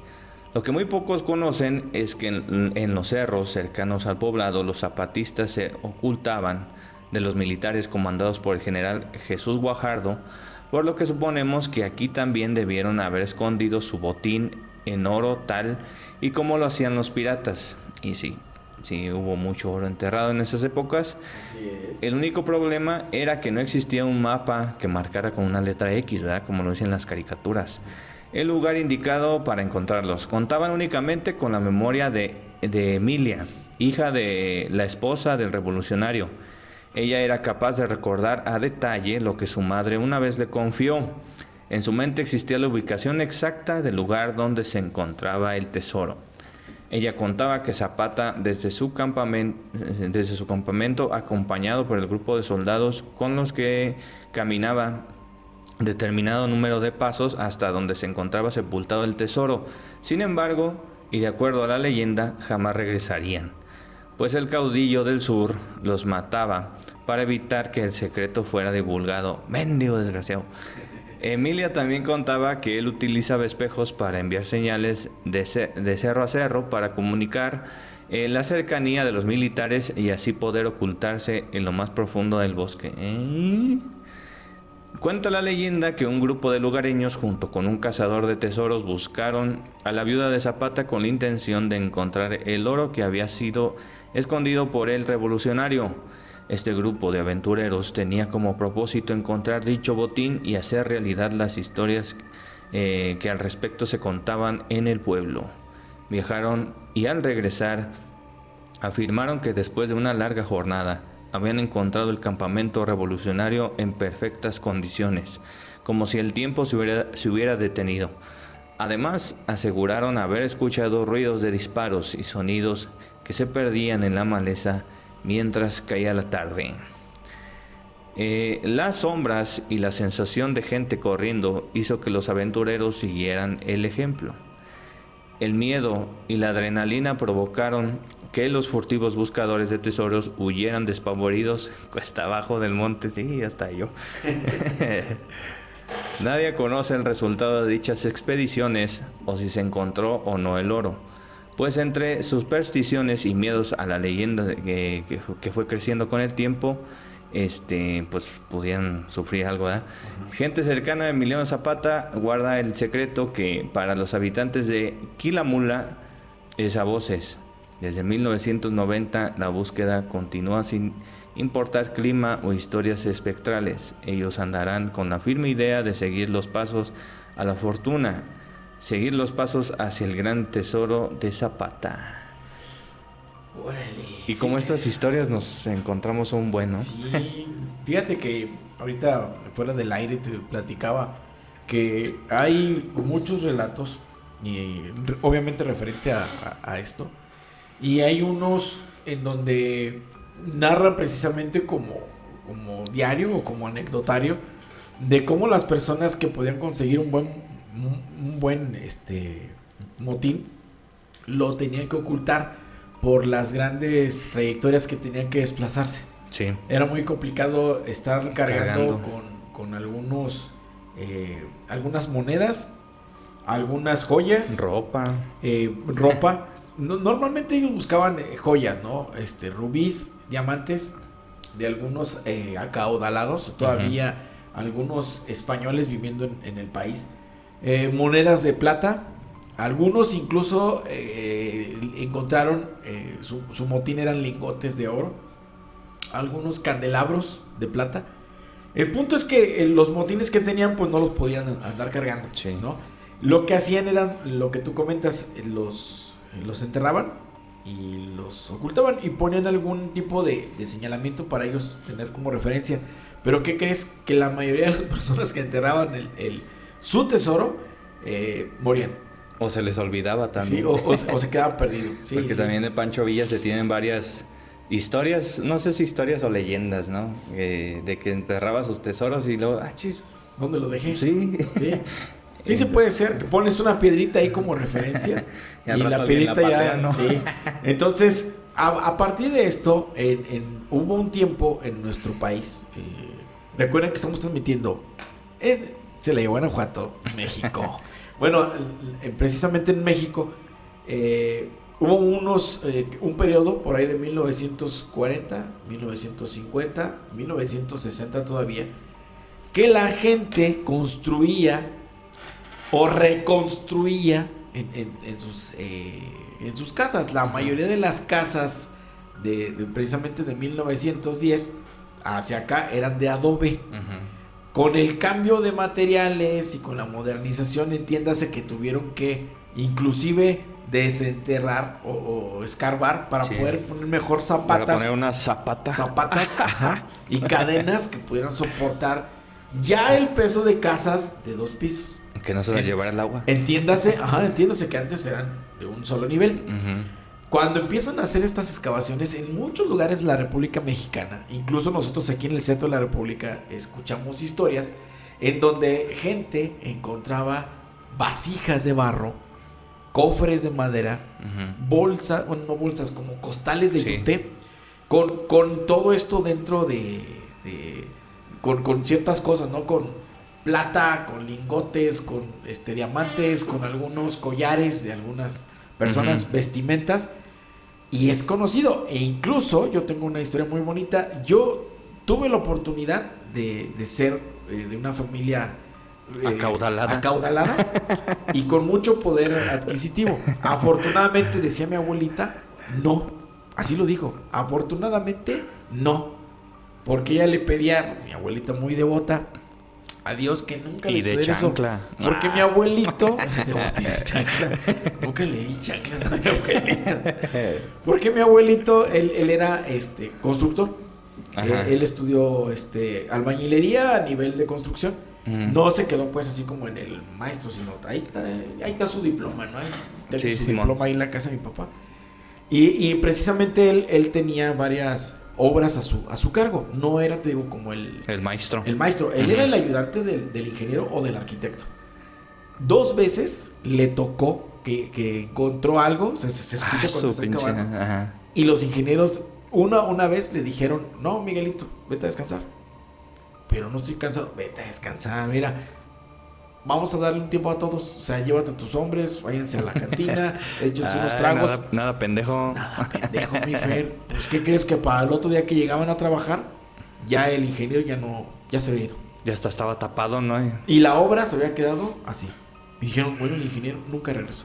Lo que muy pocos conocen es que en, en los cerros cercanos al poblado los zapatistas se ocultaban de los militares comandados por el general Jesús Guajardo, por lo que suponemos que aquí también debieron haber escondido su botín en oro tal y como lo hacían los piratas. Y sí, sí hubo mucho oro enterrado en esas épocas. Es. El único problema era que no existía un mapa que marcara con una letra X, ¿verdad? Como lo dicen las caricaturas. El lugar indicado para encontrarlos. Contaban únicamente con la memoria de, de Emilia, hija de la esposa del revolucionario. Ella era capaz de recordar a detalle lo que su madre una vez le confió. En su mente existía la ubicación exacta del lugar donde se encontraba el tesoro. Ella contaba que Zapata desde su, campamento, desde su campamento, acompañado por el grupo de soldados con los que caminaba determinado número de pasos hasta donde se encontraba sepultado el tesoro. Sin embargo, y de acuerdo a la leyenda, jamás regresarían, pues el caudillo del sur los mataba para evitar que el secreto fuera divulgado. Mendigo desgraciado. Emilia también contaba que él utilizaba espejos para enviar señales de, cerro a cerro para comunicar eh, la cercanía de los militares y así poder ocultarse en lo más profundo del bosque. ¿Eh? Cuenta la leyenda que un grupo de lugareños junto con un cazador de tesoros buscaron a la viuda de Zapata con la intención de encontrar el oro que había sido escondido por el revolucionario. Este grupo de aventureros tenía como propósito encontrar dicho botín y hacer realidad las historias eh, que al respecto se contaban en el pueblo. Viajaron y al regresar afirmaron que después de una larga jornada habían encontrado el campamento revolucionario en perfectas condiciones, como si el tiempo se hubiera, detenido. Además, aseguraron haber escuchado ruidos de disparos y sonidos que se perdían en la maleza mientras caía la tarde. Eh, las sombras y la sensación de gente corriendo hizo que los aventureros siguieran el ejemplo. El miedo y la adrenalina provocaron que los furtivos buscadores de tesoros huyeran despavoridos cuesta abajo del monte. Sí, hasta yo. Nadie conoce el resultado de dichas expediciones o si se encontró o no el oro pues entre supersticiones y miedos a la leyenda que, que, fue creciendo con el tiempo, este, pues pudieran sufrir algo. Gente cercana a Emiliano Zapata guarda el secreto que para los habitantes de Quilamula es a voces. Desde 1990 la búsqueda continúa sin importar clima o historias espectrales. Ellos andarán con la firme idea de seguir los pasos a la fortuna seguir los pasos hacia el gran tesoro de Zapata. Y como estas historias nos encontramos un bueno. Sí, fíjate que ahorita fuera del aire te platicaba que hay muchos relatos, y obviamente referente a, esto, y hay unos en donde narra precisamente como, como diario o como anecdotario de cómo las personas que podían conseguir un buen un, buen este, motín, lo tenían que ocultar por las grandes trayectorias que tenían que desplazarse. Sí. Era muy complicado estar cargando, Con, algunos eh, algunas monedas, algunas joyas, ropa, eh, ropa. Normalmente ellos buscaban eh, joyas, ¿no? Este rubíes, diamantes de algunos acaudalados, todavía algunos españoles viviendo en el país eh, monedas de plata. Algunos incluso eh, encontraron, eh, su, motín eran lingotes de oro. Algunos candelabros de plata. El punto es que los motines que tenían pues no los podían andar cargando. ¿no? Lo que hacían eran, lo que tú comentas, los, los enterraban y los ocultaban y ponían algún tipo de, señalamiento para ellos tener como referencia. Pero ¿qué crees? Que la mayoría de las personas que enterraban el su tesoro, eh, morían. O se les olvidaba también. o, se quedaba perdido. Porque también de Pancho Villa se tienen varias historias, no sé si historias o leyendas, ¿no? Eh, de que enterraba sus tesoros y luego, ah, chis. ¿Dónde lo dejé? Sí. Sí, se puede ser, que pones una piedrita ahí como referencia y, la piedrita ya, sí. Entonces, a, partir de esto, en, hubo un tiempo en nuestro país, eh, recuerden que estamos transmitiendo se le llevó a Guanajuato, México. bueno, precisamente en México eh, hubo unos, eh, un periodo por ahí de 1940, 1950, 1960 todavía, que la gente construía o reconstruía en, sus, eh, en sus casas. La mayoría de las casas de, precisamente de 1910 hacia acá eran de adobe Con el cambio de materiales y con la modernización, entiéndase que tuvieron que inclusive desenterrar o, o escarbar para Sí. poder poner mejor Para zapatas poner una zapata. zapatas ajá, y cadenas que pudieran soportar ya el peso de casas de dos pisos. Que no se las En- llevara el agua. Entiéndase, ajá, entiéndase que antes eran de un solo nivel. Cuando empiezan a hacer estas excavaciones en muchos lugares de la República Mexicana, incluso nosotros aquí en el centro de la República escuchamos historias en donde gente encontraba vasijas de barro, cofres de madera, bolsas, bueno, no bolsas, como costales de Sí. yute, con, con todo esto dentro de, de- con, con ciertas cosas, ¿no? Con plata, con lingotes, con este diamantes, con algunos collares de algunas personas, vestimentas, y es conocido. E incluso yo tengo una historia muy bonita. Yo tuve la oportunidad de, de ser eh, de una familia eh, Acaudalada. acaudalada y con mucho poder adquisitivo. Afortunadamente, decía mi abuelita, no. Así lo dijo. Afortunadamente, no. Porque ella le pedía, mi abuelita muy devota, a Dios que nunca Y le de eso. Porque Ah. mi abuelito. de de chancla. Nunca le di chanclas a mi abuelita. Porque mi abuelito, él, él era este constructor. Ajá. Eh, él estudió este albañilería a nivel de construcción. Ujú. No se quedó pues así como en el maestro, sino ahí está, ahí está su diploma, ¿no? Ahí tengo Sí, su diploma ahí en la casa de mi papá. Y, y precisamente él, él tenía varias obras a su, a su cargo. No era, te digo, como el, El maestro. el maestro. Él era el ayudante del, del ingeniero o del arquitecto. Dos veces le tocó que, que encontró algo, se, escucha Ah, cuando su está ajá. Y los ingenieros, una, una vez le dijeron, no, Miguelito, vete a descansar. Pero no estoy cansado, vete a descansar, mira. Vamos a darle un tiempo a todos. O sea, llévate a tus hombres, váyanse a la cantina, échense unos Ay, tragos. Nada, nada pendejo. Nada, pendejo, mi Fer. Pues, ¿qué crees que para el otro día que llegaban a trabajar, ya el ingeniero ya no, ya se había ido? Ya hasta estaba tapado, ¿no? Y la obra se había quedado así. Y dijeron, bueno, el ingeniero nunca regresó.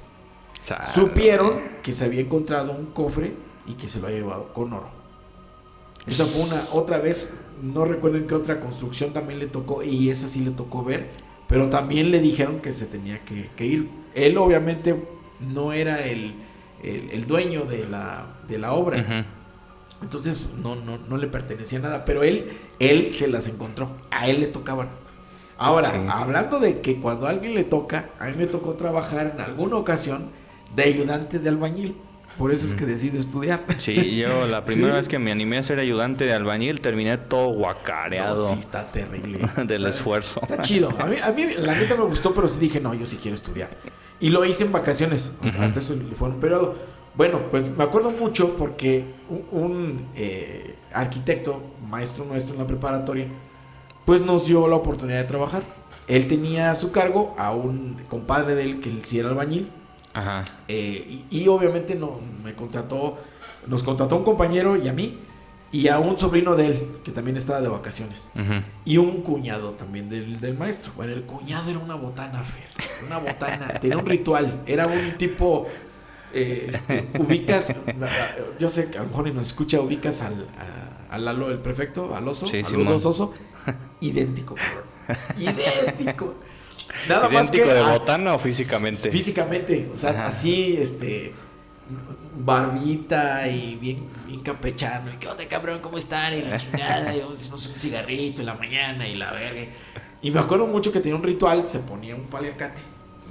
Supieron que se había encontrado un cofre y que se lo había llevado con oro. Esa fue una otra vez, no recuerdo en qué otra construcción también le tocó y esa sí le tocó ver, pero también le dijeron que se tenía que, que ir. Él obviamente no era el, el- el dueño de la, de la obra, entonces no, no, no le pertenecía nada, pero él, él se las encontró, a él le tocaban. Ahora, Sí. hablando de que cuando a alguien le toca, a mí me tocó trabajar en alguna ocasión de ayudante de albañil. Por eso es que decido estudiar. Sí, yo la primera Sí. vez que me animé a ser ayudante de albañil terminé todo guacareado No, sí, está terrible. del Está- esfuerzo. Está chido. A mí, a mí la neta me gustó, pero sí dije, no, yo sí quiero estudiar. Y lo hice en vacaciones. O sea, Ujú. hasta eso fue un periodo. Bueno, pues me acuerdo mucho porque un, un, eh, arquitecto, maestro nuestro en la preparatoria, pues nos dio la oportunidad de trabajar. Él tenía a su cargo a un compadre de él que él sí era albañil. Ajá. eh, y, y obviamente no, me contrató, nos contrató un compañero y a mí, y a un sobrino de él, que también estaba de vacaciones. Y un cuñado también del, del maestro. Bueno, el cuñado era una botana, Fer. Una botana. Tenía un ritual. Era un tipo. eh, este, ubicas. Yo sé que a lo mejor nos escucha, ubicas al, a- al Lalo, el prefecto, al oso. Sí, Saludos, oso. Idéntico, cabrón. Idéntico. Nada más que. ¿Idéntico de botana o físicamente? Físicamente. O sea, Ajá. así, este. Barbita y bien, bien campechano. Y, ¿Qué onda, cabrón? ¿Cómo están? Y la chingada. Y vamos a un cigarrito en la mañana y la verga. Y me acuerdo mucho que tenía un ritual. Se ponía un paliacate.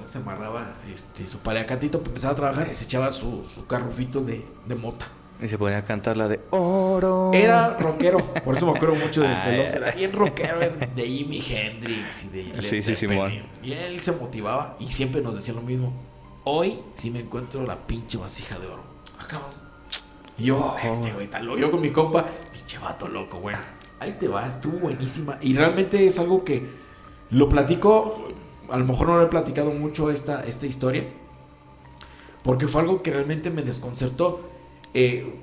¿no? Se amarraba este, su paliacatito para empezar a trabajar y se echaba su, su carrufito de, de mota. Y se ponía a cantar la de oro. Era rockero, por eso me acuerdo mucho de, de Ah, los. ya. Era bien rockero, de Jimi Hendrix y de Led Sí, sí, Zeppelin. Y él se motivaba y siempre nos decía lo mismo. Hoy sí me encuentro la pinche vasija de oro. Ah, cabrón. Y yo, este güey, loco. Yo con mi compa, pinche vato loco, bueno. Ahí te vas, estuvo buenísima. Y realmente es algo que lo platico, a lo mejor no lo he platicado mucho esta, esta historia, porque fue algo que realmente me desconcertó. Eh,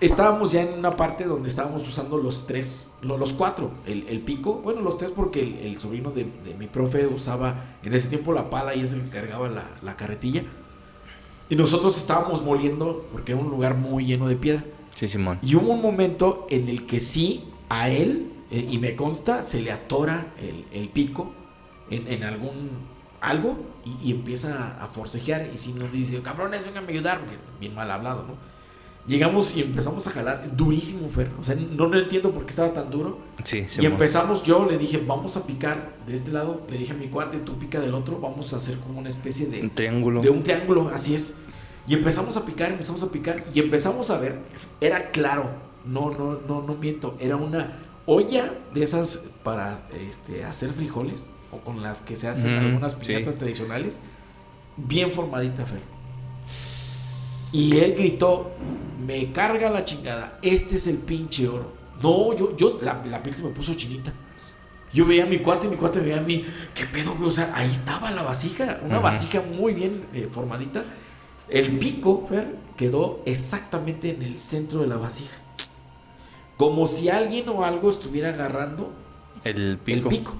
estábamos ya en una parte donde estábamos usando los tres, lo- los cuatro, el, el pico, bueno, los tres porque el, el sobrino de, de mi profe usaba en ese tiempo la pala y es el que cargaba la, la carretilla. Y nosotros estábamos moliendo porque era un lugar muy lleno de piedra. Sí, Simón. Y hubo un momento en el que sí, a él eh, y me consta, se le atora el, el pico en, en algún algo y, y empieza a forcejear y si nos dice, cabrones, vengan a ayudar, bien mal hablado, ¿no? Llegamos y empezamos a jalar durísimo, Fer. O sea, no, no entiendo por qué estaba tan duro. Sí, Y empezamos, yo le dije, vamos a picar de este lado. Le dije a mi cuate, tú pica del otro. Vamos a hacer como una especie de, Un triángulo. de un triángulo, así es. Y empezamos a picar, empezamos a picar. Y empezamos a ver, era claro, no, no, no, no miento. Era una olla de esas para este, hacer frijoles, o con las que se hacen Mm, algunas sí. piñatas tradicionales, bien formadita, Fer. Y él gritó, me carga la chingada, este es el pinche oro. No, yo, yo, la, la piel se me puso chinita. Yo veía a mi cuate y mi cuate veía a mí, ¿qué pedo, güey? O sea, ahí estaba la vasija, una vasija muy bien eh, formadita. El pico, Fer, quedó exactamente en el centro de la vasija. Como si alguien o algo estuviera agarrando El pico. el pico.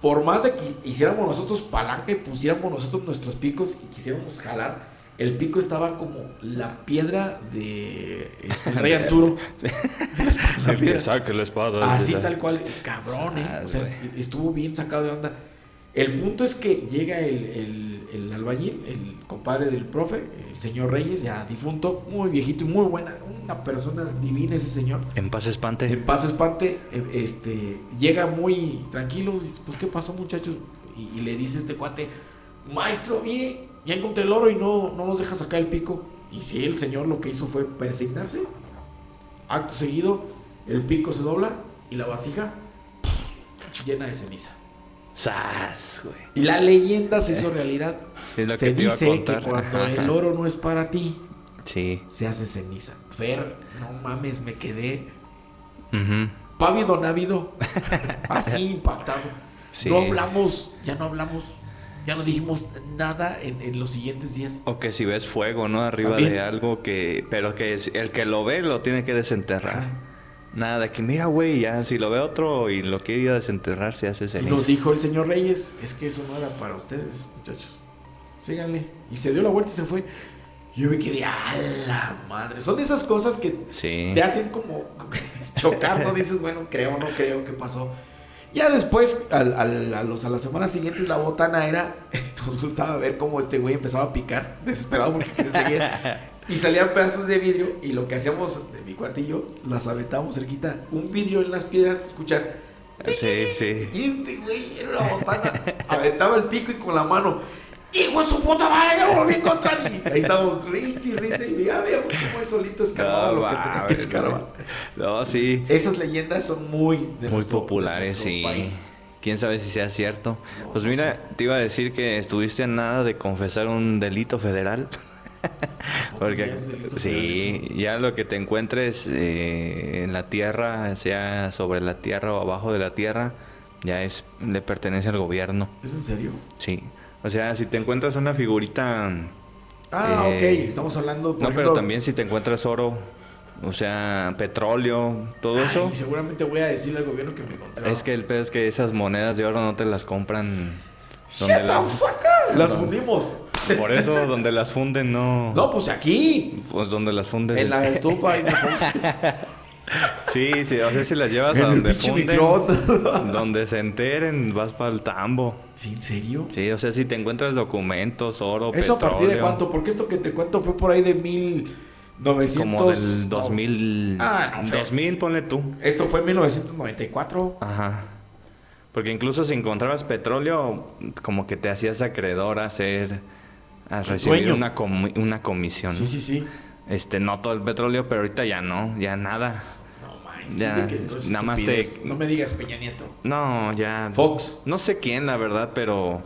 Por más de que hiciéramos nosotros palanca y pusiéramos nosotros nuestros picos y quisiéramos jalar, el pico estaba como la piedra de este, el rey Arturo. La piedra. saque la espada. Así tal cual, cabrón, ¿eh? Ah, O sea, estuvo bien sacado de onda. El punto es que llega el, el- el albañil, el compadre del profe, el señor Reyes, ya difunto, muy viejito y muy buena, una persona divina ese señor. En paz espante. En paz espante, eh, este, llega muy tranquilo, dice, pues ¿qué pasó muchachos? Y, y le dice este cuate, maestro, mire, ya encontré el oro y no, no nos deja sacar el pico. Y si el señor lo que hizo fue persignarse, acto seguido, el pico se dobla y la vasija llena de ceniza. ¡Sas, güey! La leyenda se hizo realidad. Es lo se que te iba a dice que cuando Ajá, el oro no es para ti, Sí. se hace ceniza. Fer, no mames, me quedé Ujú. pávido návido, así impactado. Sí. No hablamos, ya no hablamos, ya no dijimos nada en, en los siguientes días. O que si ves fuego, ¿no? Arriba También. de algo que... Pero que es- el que lo ve lo tiene que desenterrar. Ajá. Nada de que mira, güey, ya si lo ve otro y lo quiere ir a desenterrar, se hace ceniza. nos dijo el señor Reyes, es que eso no era para ustedes, muchachos. Síganle. Y se dio la vuelta y se fue. Yo me quedé, a la madre. Son de esas cosas que Sí. te hacen como chocar, ¿no? Dices, bueno, creo, no creo, ¿qué pasó? Ya después, al- al- a, los, a la semana siguiente, la botana era, nos gustaba ver cómo este güey empezaba a picar, desesperado porque quería seguir. Y salían pedazos de vidrio y lo que hacíamos, de mi cuatillo, las aventábamos cerquita, un vidrio en las piedras, escuchan. Sí, sí. Y este güey era una botana, aventaba el pico y con la mano, ¡Hijo de su puta madre! ¡Ya lo volví a encontrar! Y ahí estábamos, risa y risa, y ya veíamos cómo él solito escarbaba No, lo que tenía que escarbar. No, sí. Esas leyendas son muy de Muy nuestro- populares, de sí. país. Quién sabe si sea cierto. No, pues no mira, sé. te iba a decir que estuviste a nada de confesar un delito federal. Porque sí, federal ya lo que te encuentres eh, en la tierra, sea sobre la tierra o abajo de la tierra, ya es le pertenece al gobierno. ¿Es en serio? Sí. O sea, si te encuentras una figurita, Ah, Eh, ok. Estamos hablando. Por no, ejemplo, pero también si te encuentras oro, o sea, petróleo, todo ay, eso. Seguramente voy a decirle al gobierno que me encontré. Es que el pedo es que esas monedas de oro no te las compran ¡Shut the las, fuck up! Las fundimos. por eso donde las funden no, No, pues aquí. pues donde las funden En la estufa. y sí sí o sea si las llevas a donde funden donde se enteren vas para el tambo ¿Sí, en serio? sí o sea si te encuentras documentos oro ¿Eso a partir de petróleo, cuánto? Porque esto que te cuento fue por ahí de 1900. como del no, 2000 Ah, no, feo. 2000 ponle tú Esto fue en 1994. ajá porque incluso si encontrabas petróleo como que te hacías acreedor a hacer a recibir Dueño. una comi- una comisión Sí, sí, sí. Este, no todo el petróleo, pero ahorita ya no, ya nada. Manches. Ya, que nada más te-. No me digas Peña Nieto. No, ya. Fox. No sé quién, la verdad, pero.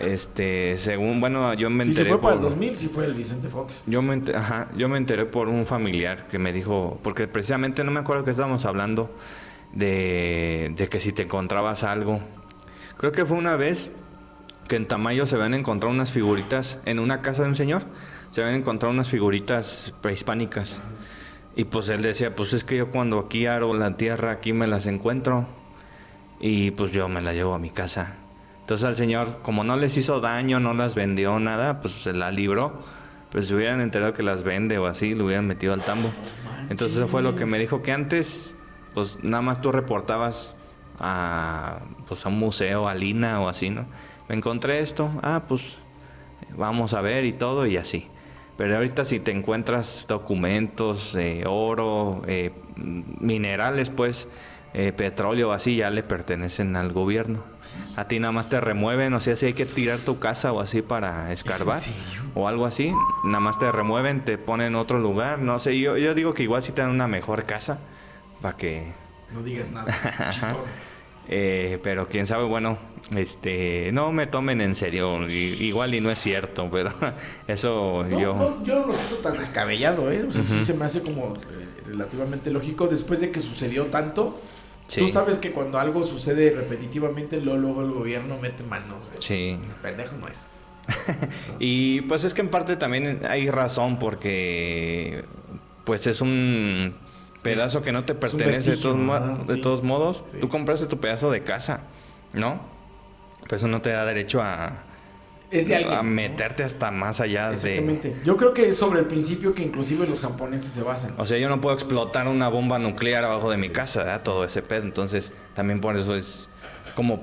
Este, según, bueno, yo me Sí, enteré. si fue para el por- 2000, sí fue el Vicente Fox. Yo me, enter- ajá, yo me enteré por un familiar que me dijo, porque precisamente no me acuerdo que estábamos hablando de, de que si te encontrabas algo. Creo que fue una vez que en Tamayo se habían encontrado unas figuritas en una casa de un señor. Se habían encontrado unas figuritas prehispánicas. Y pues él decía, pues es que yo cuando aquí aro la tierra, aquí me las encuentro. Y pues yo me las llevo a mi casa. Entonces al señor, como no les hizo daño, no las vendió, nada, pues se la libró. Pues se hubieran enterado que las vende o así, lo hubieran metido al tambo. Entonces eso fue lo que me dijo que antes pues nada más tú reportabas a, pues, a un museo, a Lina o así, ¿no? Me encontré esto, ah, pues vamos a ver y todo y así. Pero ahorita si te encuentras documentos, eh, oro, eh, minerales, pues, eh, petróleo así, ya le pertenecen al gobierno. A ti nada más te remueven, o sea, si hay que tirar tu casa o así para escarbar o algo así, nada más te remueven, te ponen en otro lugar, no sé, yo, yo digo que igual si te dan una mejor casa, para que... No digas nada, Eh, pero quién sabe, bueno, este, no me tomen en serio, igual y no es cierto, pero eso yo... yo no lo siento tan descabellado, ¿eh? O sea, sí se me hace como eh, relativamente lógico después de que sucedió tanto. Tú sabes que cuando algo sucede repetitivamente, luego, el gobierno mete manos. Sí. pendejo no es. y pues es que en parte también hay razón porque pues es un pedazo que no te pertenece de, todos, de todos modos. Tú compraste tu pedazo de casa, ¿no? Pues eso no te da derecho a, a meterte hasta más allá Exactamente. Yo creo que es sobre el principio que inclusive los japoneses se basan. O sea, yo no puedo explotar una bomba nuclear abajo de mi casa, todo ese pedo. Entonces, también por eso es como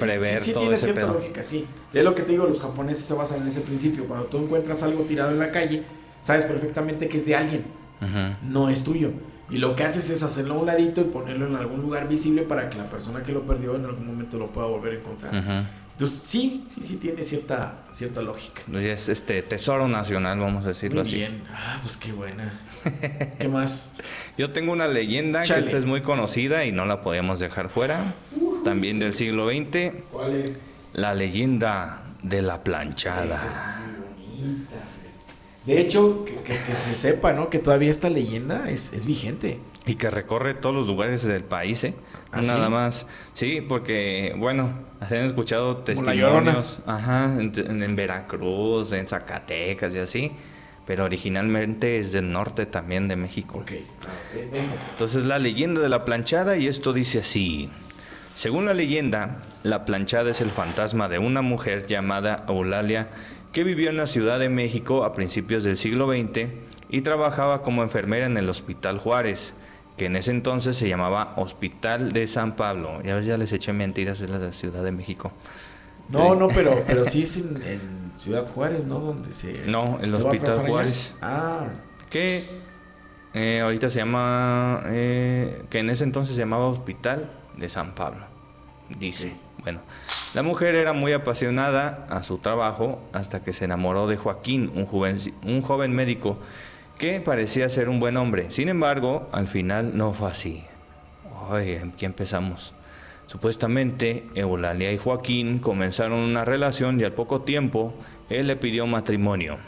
prever sí, sí, tiene cierta lógica, sí. Es lo que te digo, los japoneses se basan en ese principio. Cuando tú encuentras algo tirado en la calle, sabes perfectamente que es de alguien no es tuyo. Y lo que haces es hacerlo a un ladito y ponerlo en algún lugar visible para que la persona que lo perdió en algún momento lo pueda volver a encontrar. Entonces, sí, sí, sí tiene cierta, cierta lógica. Es este tesoro nacional, vamos a decirlo muy así. Bien, ah, pues qué buena. ¿Qué más? Yo tengo una leyenda que esta es muy conocida y no la podíamos dejar fuera. También del siglo XX. ¿Cuál es? La leyenda de la planchada. Esa es muy bonita. De hecho, que, se sepa, ¿no? Que todavía esta leyenda es, vigente. Y que recorre todos los lugares del país, ¿eh? ¿Ah, Nada más. Sí, porque, bueno, han escuchado testimonios. Ajá, en, Veracruz, en Zacatecas y así. Pero originalmente es del norte también de México. Ok. Entonces, la leyenda de la planchada, y esto dice así. Según la leyenda, la planchada es el fantasma de una mujer llamada Eulalia que vivió en la Ciudad de México a principios del siglo XX y trabajaba como enfermera en el Hospital Juárez, que en ese entonces se llamaba Hospital de San Pablo. Ya, ya les eché mentiras de la Ciudad de México. No, no, pero, pero sí es en, Ciudad Juárez, ¿no? Donde se. No, el Hospital Juárez. Ah. Que eh, ahorita se llama. Eh, que en ese entonces se llamaba Hospital de San Pablo. Dice. Bueno, la mujer era muy apasionada a su trabajo hasta que se enamoró de Joaquín, un joven, un joven médico que parecía ser un buen hombre. Sin embargo, al final no fue así. Oye, aquí empezamos. Supuestamente, Eulalia y Joaquín comenzaron una relación y al poco tiempo él le pidió matrimonio.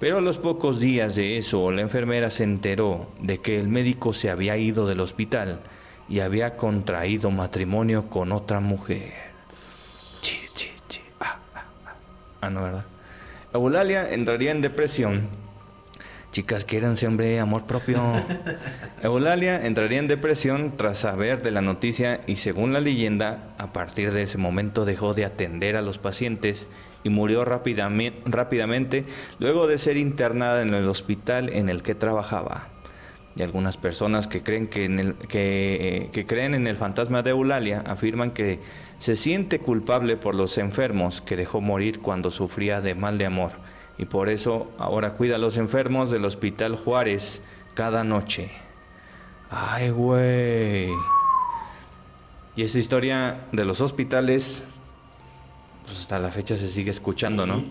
Pero a los pocos días de eso, la enfermera se enteró de que el médico se había ido del hospital y había contraído matrimonio con otra mujer. Ah, no, ¿verdad? Eulalia entraría en depresión. Chicas, quédense, hombre, amor propio. Eulalia entraría en depresión tras saber de la noticia y según la leyenda, a partir de ese momento dejó de atender a los pacientes y murió rápidamente luego de ser internada en el hospital en el que trabajaba. Y algunas personas que creen, que, en el, que, que creen en el fantasma de Eulalia afirman que se siente culpable por los enfermos que dejó morir cuando sufría de mal de amor y por eso ahora cuida a los enfermos del Hospital Juárez cada noche. Ay, güey. Y esa historia de los hospitales, pues hasta la fecha se sigue escuchando, ¿no?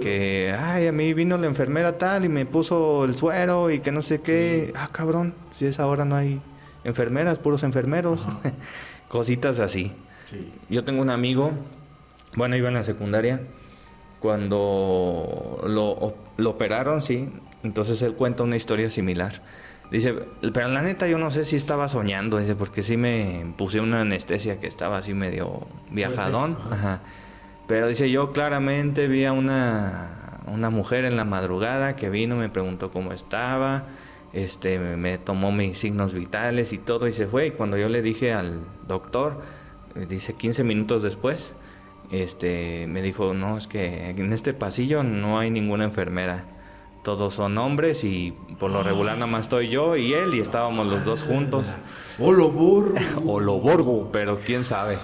Que, ay, a mí vino la enfermera tal y me puso el suero y que no sé qué. Ah, cabrón, si es ahora no hay enfermeras, puros enfermeros. Cositas así. Yo tengo un amigo, bueno, iba en la secundaria, cuando lo, lo operaron, sí, entonces él cuenta una historia similar. Dice, pero la neta yo no sé si estaba soñando, dice, porque sí me puse una anestesia que estaba así medio viajadón. Pero dice, yo claramente vi a una, una mujer en la madrugada que vino, me preguntó cómo estaba, este, me tomó mis signos vitales y todo y se fue. Y cuando yo le dije al doctor, dice 15 minutos después, este, me dijo, no, es que en este pasillo no hay ninguna enfermera. todos son hombres y por lo regular nada más estoy yo y él y estábamos los dos juntos. Oloborgo. Oloborgo, pero quién sabe.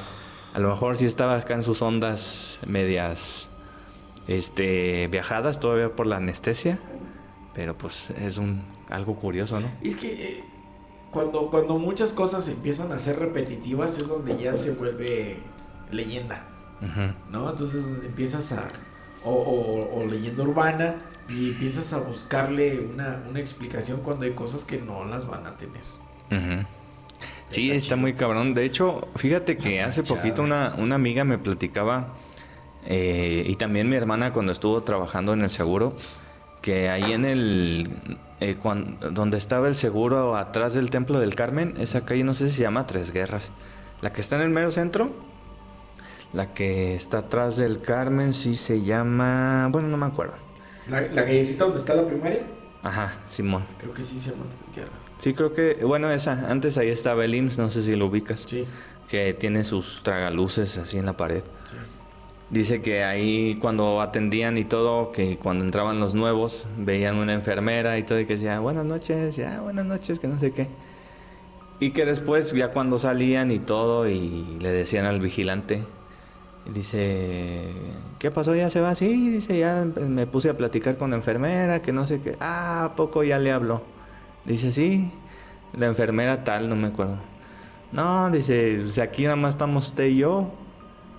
A lo mejor sí estaba acá en sus ondas medias este viajadas todavía por la anestesia, pero pues es un algo curioso, ¿no? Es que eh, cuando, cuando muchas cosas empiezan a ser repetitivas es donde ya se vuelve leyenda. ¿no? Entonces donde empiezas a... O, o- o leyenda urbana y empiezas a buscarle una, una explicación cuando hay cosas que no las van a tener. Sí, Está muy cabrón. De hecho, fíjate que La hace poquito una, una amiga me platicaba, eh, y también mi hermana cuando estuvo trabajando en el seguro, que ahí en el... eh, cuan- donde estaba el seguro atrás del Templo del Carmen, esa calle no sé si se llama Tres Guerras. La que está en el mero centro, la que está atrás del Carmen sí se llama... Bueno, no me acuerdo. La, la callecita donde está la primaria, Ajá, Simón. creo que sí se llama Tres Guerras. Sí, creo que... Bueno, esa. Antes ahí estaba el IMSS, no sé si lo ubicas. Sí, que tiene sus tragaluces así en la pared. sí. Dice que ahí cuando atendían y todo, que cuando entraban los nuevos, veían una enfermera y todo y que decía, buenas noches, ya, buenas noches, que no sé qué. Y que después, ya cuando salían y todo, y le decían al vigilante, dice, ¿qué pasó? ¿Ya se va? Sí, dice, ya pues, me puse a platicar con la enfermera, que no sé qué. Ah, ¿a poco ya le habló? Dice, sí, la enfermera tal, no me acuerdo. No, dice, pues aquí nada más estamos usted y yo.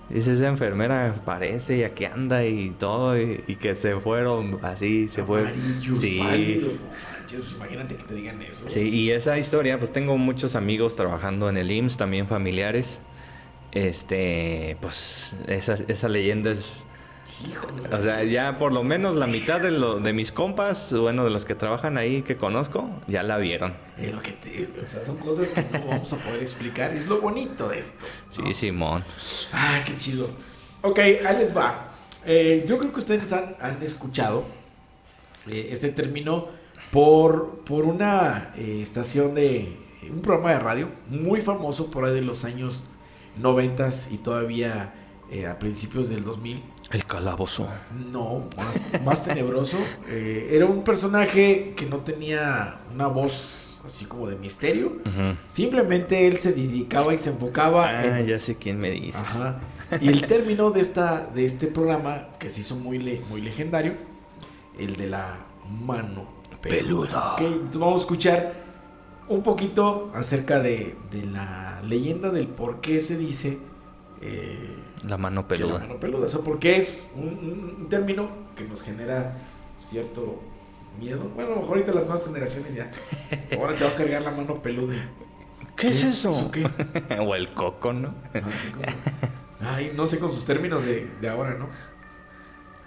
Dice, esa enfermera parece y aquí anda y todo, y, y que se fueron así, se fue. Amarillos, Sí, manches, pues imagínate que te digan eso. sí, y esa historia, pues tengo muchos amigos trabajando en el IMSS, también familiares. Este, pues esa, esa leyenda es, Híjole. o sea, ya por lo menos la mitad de, lo, de mis compas, bueno, de los que trabajan ahí que conozco, ya la vieron. Es lo que te, o sea, son cosas que no vamos a poder explicar. Es lo bonito de esto. ¿no? Sí, Simón. Ah, qué chido. Ok, ahí les va. Eh, yo creo que ustedes han, han escuchado eh, este término por, por una eh, estación de. un programa de radio muy famoso por ahí de los años 90 y todavía a principios del 2000. El calabozo. No, más, más tenebroso. Eh, era un personaje que no tenía una voz así como de misterio. Simplemente él se dedicaba y se enfocaba Ah, en ya sé quién me dice. Ajá. Y el término de esta de este programa que se hizo muy le- muy legendario, el de la mano peluda. Peluda. Ok, entonces vamos a escuchar un poquito acerca de, de la leyenda del por qué se dice eh, La mano que la peluda. mano peluda. O sea, porque es un, término que nos genera cierto miedo. Bueno, a lo mejor ahorita las nuevas generaciones ya. Ahora te va a cargar la mano peluda. ¿Qué, es eso? qué? o el coco, ¿no? Así como- ay, no sé con sus términos de, de ahora, ¿no?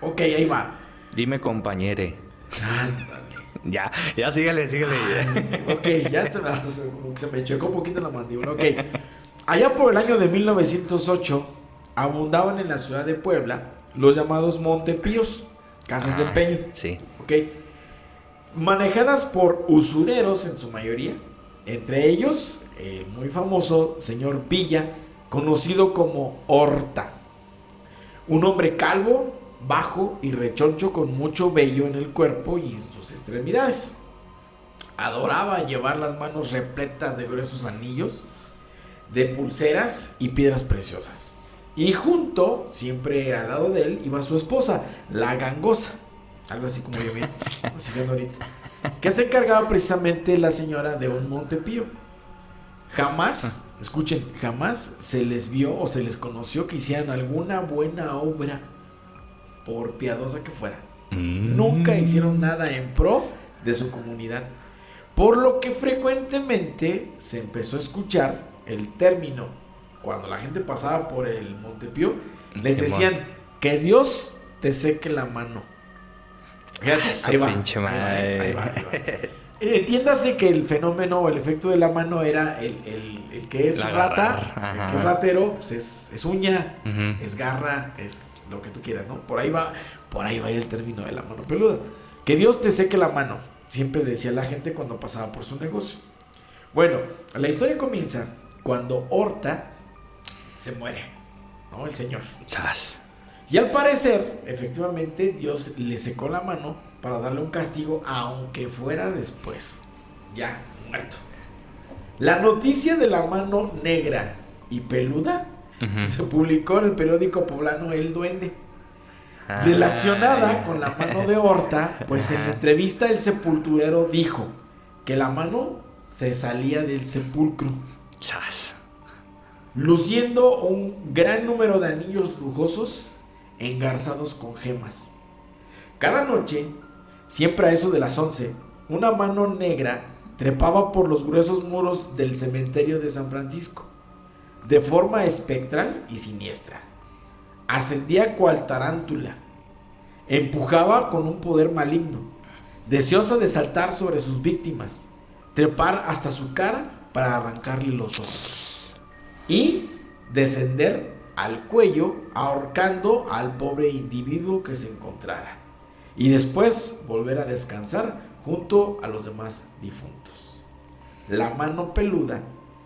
Ok, ahí va. Dime compañere. Ándale. Ya, ya síguele, síguele. Ok, ya hasta, hasta se, se me chocó un poquito la mandíbula. Ok. Allá por el año de 1908, abundaban en la ciudad de Puebla los llamados Montepíos, casas de Ah, empeño. Sí. Ok. Manejadas por usureros en su mayoría. Entre ellos, el muy famoso señor Villa, conocido como Horta. Un hombre calvo, bajo y rechoncho con mucho vello en el cuerpo y en sus extremidades. Adoraba llevar las manos repletas de gruesos anillos, de pulseras y piedras preciosas. Y junto, siempre al lado de él, iba su esposa, la gangosa. Algo así como yo bien, así que ahorita. Que se encargaba precisamente la señora de un Montepío. Jamás, escuchen, jamás se les vio o se les conoció que hicieran alguna buena obra, por piadosa que fuera. Mm. Nunca hicieron nada en pro de su comunidad. Por lo que frecuentemente se empezó a escuchar el término, cuando la gente pasaba por el Montepío, les decían que Dios te seque la mano. Fíjate, Ah, ahí va, pinche ahí va, madre. ahí va, ahí va. Eh, Entiéndase que el fenómeno o el efecto de la mano era el, el- el que es La rata, el que es ratero, pues es, es uña, es garra, es lo que tú quieras, ¿no? Por ahí va, por ahí va el término de la mano peluda. Que Dios te seque la mano, siempre decía la gente cuando pasaba por su negocio. Bueno, la historia comienza cuando Horta se muere, ¿no? El señor. Sas. Y al parecer, efectivamente, Dios le secó la mano para darle un castigo, aunque fuera después, ya muerto. La noticia de la mano negra y peluda se publicó en el periódico poblano El Duende. Relacionada Ay. con la mano de Horta, pues en la entrevista el sepulturero dijo que la mano se salía del sepulcro, Chas. Luciendo un gran número de anillos lujosos engarzados con gemas. Cada noche, siempre a eso de las 11, una mano negra trepaba por los gruesos muros del cementerio de San Francisco, de forma espectral y siniestra. Ascendía cual tarántula, empujaba con un poder maligno, deseosa de saltar sobre sus víctimas, trepar hasta su cara para arrancarle los ojos y descender al cuello ahorcando al pobre individuo que se encontrara y después volver a descansar junto a los demás difuntos. La mano peluda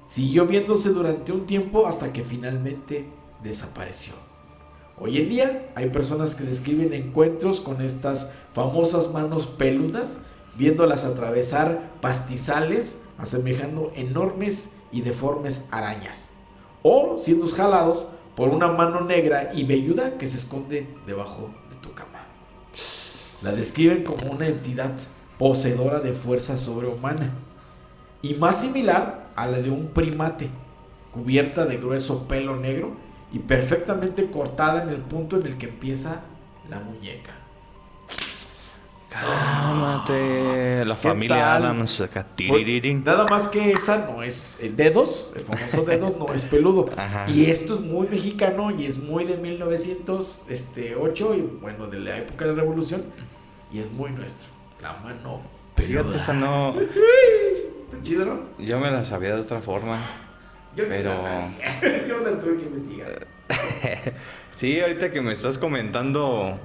siguió viéndose durante un tiempo hasta que finalmente desapareció. Hoy en día hay personas que describen encuentros con estas famosas manos peludas, viéndolas atravesar pastizales, asemejando enormes y deformes arañas, o siendo jalados por una mano negra y velluda que se esconde debajo de tu cama. La describen como una entidad poseedora de fuerza sobrehumana y más similar a la de un primate, cubierta de grueso pelo negro y perfectamente cortada en el punto en el que empieza la muñeca. Cálmate. La ¿Qué familia tal? Adams acá. Nada más que esa no es el dedos, el famoso dedos no es peludo. Ajá. Y esto es muy mexicano y es muy de 1908 y bueno, de la época de la revolución y es muy nuestro. La mano peluda. Esa no. ¿Está chido, no? Yo me la sabía de otra forma. Yo Pero- la sabía. Yo la tuve que investigar. Sí, ahorita que me estás comentando.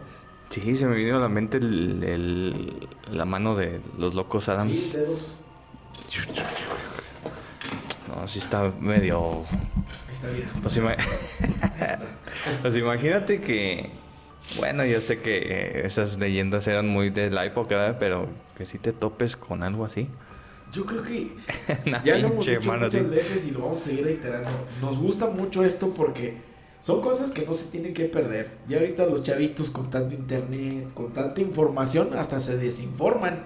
Sí, se me vino a la mente el, el- la mano de los locos Adams. Sí, dedos. No, sí está medio. Ahí está, mira. Pues, ima- Pues imagínate que. Bueno, yo sé que eh, esas leyendas eran muy de la época, ¿verdad? pero que si te topes con algo así. Yo creo que ya lo hemos dicho mano muchas veces y lo vamos a seguir reiterando. Nos gusta mucho esto porque son cosas que no se tienen que perder. Ya ahorita los chavitos con tanto internet, con tanta información, hasta se desinforman.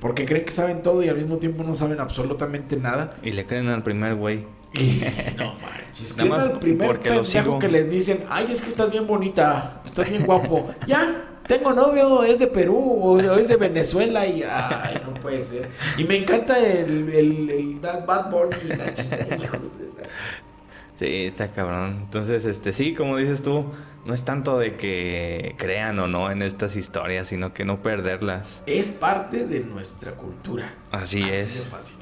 Porque creen que saben todo y al mismo tiempo no saben absolutamente nada. Y le creen al primer güey. No manches, Nada ¿quién más el primer porque lo pendejo sigo. que les dicen, ay, es que estás bien bonita, estás bien guapo. ya, tengo novio, es de Perú o es de Venezuela y ay, no puede ser. Y me encanta el, el, el Bad Bunny y la- Sí, está cabrón. Entonces, este, sí, como dices tú, no es tanto de que crean o no en estas historias, sino que no perderlas. Es parte de nuestra cultura. Así es. de fácil.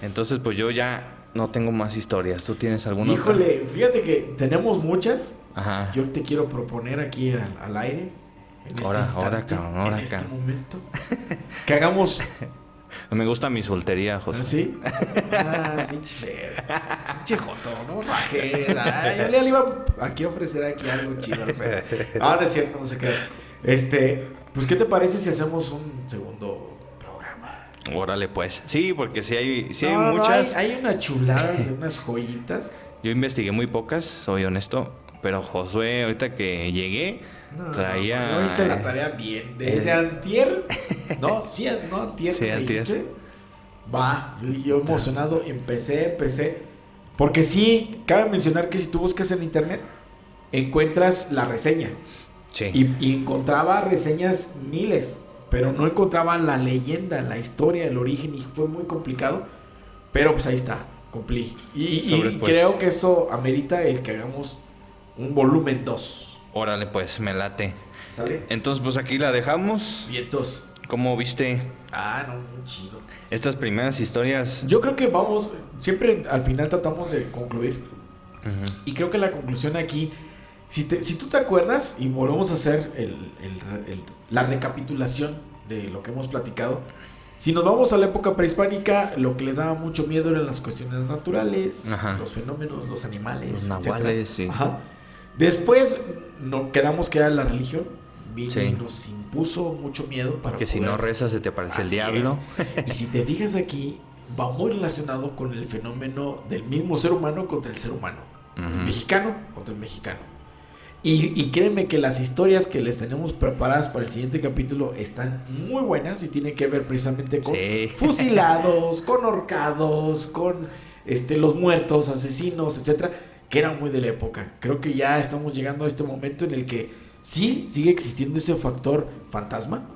Entonces, pues yo ya no tengo más historias. ¿Tú tienes alguna otra? Híjole, fíjate que tenemos muchas. Ajá. Yo te quiero proponer aquí al, al aire, en este Ahora, instante, ahora, cabrón, ahora, en este momento, que hagamos Me gusta mi soltería, José. ¿Ah, sí? Ah, pinche Fer. Pinche joto, no rajes. Yo le iba aquí a ofrecer aquí algo chido. Ah, no es cierto, no se crea. Este, pues, ¿qué te parece si hacemos un segundo programa? Órale, pues. Sí, porque sí hay, sí hay no, muchas. hay, hay unas chuladas de unas joyitas. Yo investigué muy pocas, soy honesto. Pero Josué, ahorita que llegué, No, no, traía. no, yo hice la tarea bien. Desde Eh. antier. No, sí, no, antier, Sí, antier. dijiste. Va, yo, yo emocionado, empecé, empecé. Porque sí, cabe mencionar que si tú buscas en internet, encuentras la reseña. Sí. Y, y encontraba reseñas miles, pero no encontraba la leyenda, la historia, el origen, y fue muy complicado. Pero pues ahí está, cumplí. Y, y pues. creo que esto amerita el que hagamos un volumen 2. Órale, pues, me late. ¿Sale? Entonces, pues aquí la dejamos. Vientos. ¿Cómo viste Ah, no, muy chido. estas primeras historias? Yo creo que vamos, siempre al final tratamos de concluir. Ujú. Y creo que la conclusión aquí, si, te- si tú te acuerdas y volvemos a hacer el- el- el- la recapitulación de lo que hemos platicado, si nos vamos a la época prehispánica, lo que les daba mucho miedo eran las cuestiones naturales, Ajá. los fenómenos, los animales, Los etcétera. nahuales, sí. Ajá. Después no, quedamos que era la religión. Vino Sí. y nos impuso mucho miedo para Que si no rezas se te aparece el diablo. es. Y si te fijas aquí, va muy relacionado con el fenómeno del mismo ser humano contra el ser humano. El mexicano contra el mexicano. Y, y créeme que las historias que les tenemos preparadas para el siguiente capítulo están muy buenas y tienen que ver precisamente con Sí. fusilados, con horcados, con este, los muertos, asesinos, etcétera, que eran muy de la época. Creo que ya estamos llegando a este momento en el que sí sigue existiendo ese factor fantasma,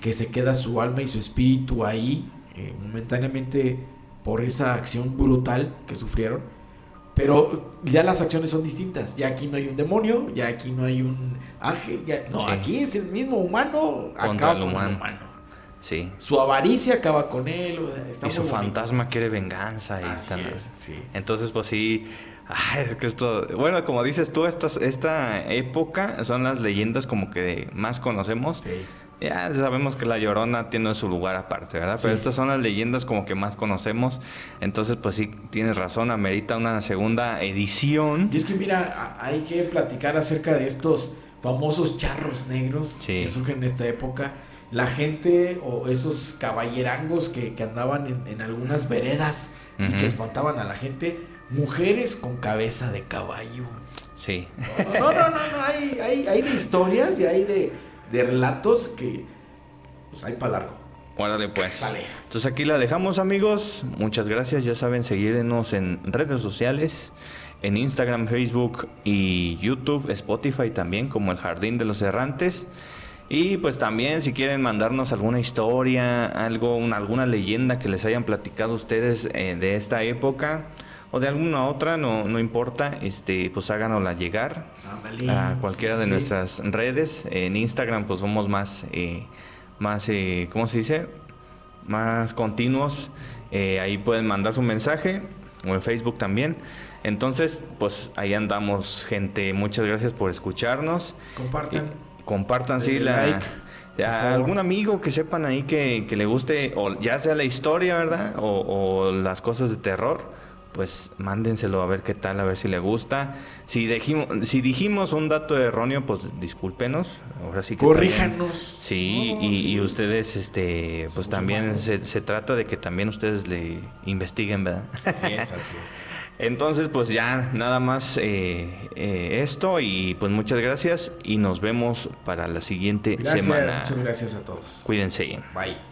que se queda su alma y su espíritu ahí eh, momentáneamente por esa acción brutal que sufrieron. Pero ya las acciones son distintas. Ya aquí no hay un demonio, ya aquí no hay un ángel. ya- no, Sí. aquí es el mismo humano. Contra acaba el con humano. el humano. Sí. Su avaricia acaba con él. está Y su bonito. fantasma quiere venganza. Y Así tal. es, sí. Entonces, pues sí. Ay, es que esto. Bueno, como dices tú, estas, esta época son las leyendas como que más conocemos. Sí. Ya sabemos que la Llorona tiene su lugar aparte, ¿verdad? Pero Sí. estas son las leyendas como que más conocemos. Entonces, pues sí, tienes razón, amerita una segunda edición. Y es que mira, hay que platicar acerca de estos famosos charros negros Sí. que surgen en esta época. La gente o esos caballerangos que, que andaban en, en algunas veredas y que espantaban a la gente. Mujeres con cabeza de caballo. Sí. No, no, no, no, hay, hay, hay de historias y hay de, de relatos que pues hay para largo. Órale, pues. Sale. Entonces aquí la dejamos, amigos. Muchas gracias. Ya saben, seguirnos en redes sociales. En Instagram, Facebook y YouTube, Spotify también, como el Jardín de los Errantes. Y pues también si quieren mandarnos alguna historia, algo, una- alguna leyenda que les hayan platicado ustedes eh, de esta época o de alguna otra, no, no importa, este, pues háganosla llegar a cualquiera de Sí. nuestras redes. En Instagram pues somos más, eh, más eh, ¿cómo se dice? Más continuos. Eh, ahí pueden mandar su mensaje o en Facebook también. Entonces, pues ahí andamos, gente. Muchas gracias por escucharnos. Compartan. Compartan, sí, la... like, a algún amigo que sepan ahí que, que le guste, o ya sea la historia, ¿verdad? O, o las cosas de terror, pues mándenselo a ver qué tal, a ver si le gusta. Si, dijimos, si dijimos un dato erróneo, pues discúlpenos. Ahora sí que también- Corríjanos. Sí, No, y, sí. y ustedes, este, pues Somos también se, se trata de que también ustedes le investiguen, ¿verdad? Así es, así es. Entonces, pues ya nada más eh, eh, esto y pues muchas gracias y nos vemos para la siguiente Gracias, semana. muchas gracias a todos. Cuídense. Bye.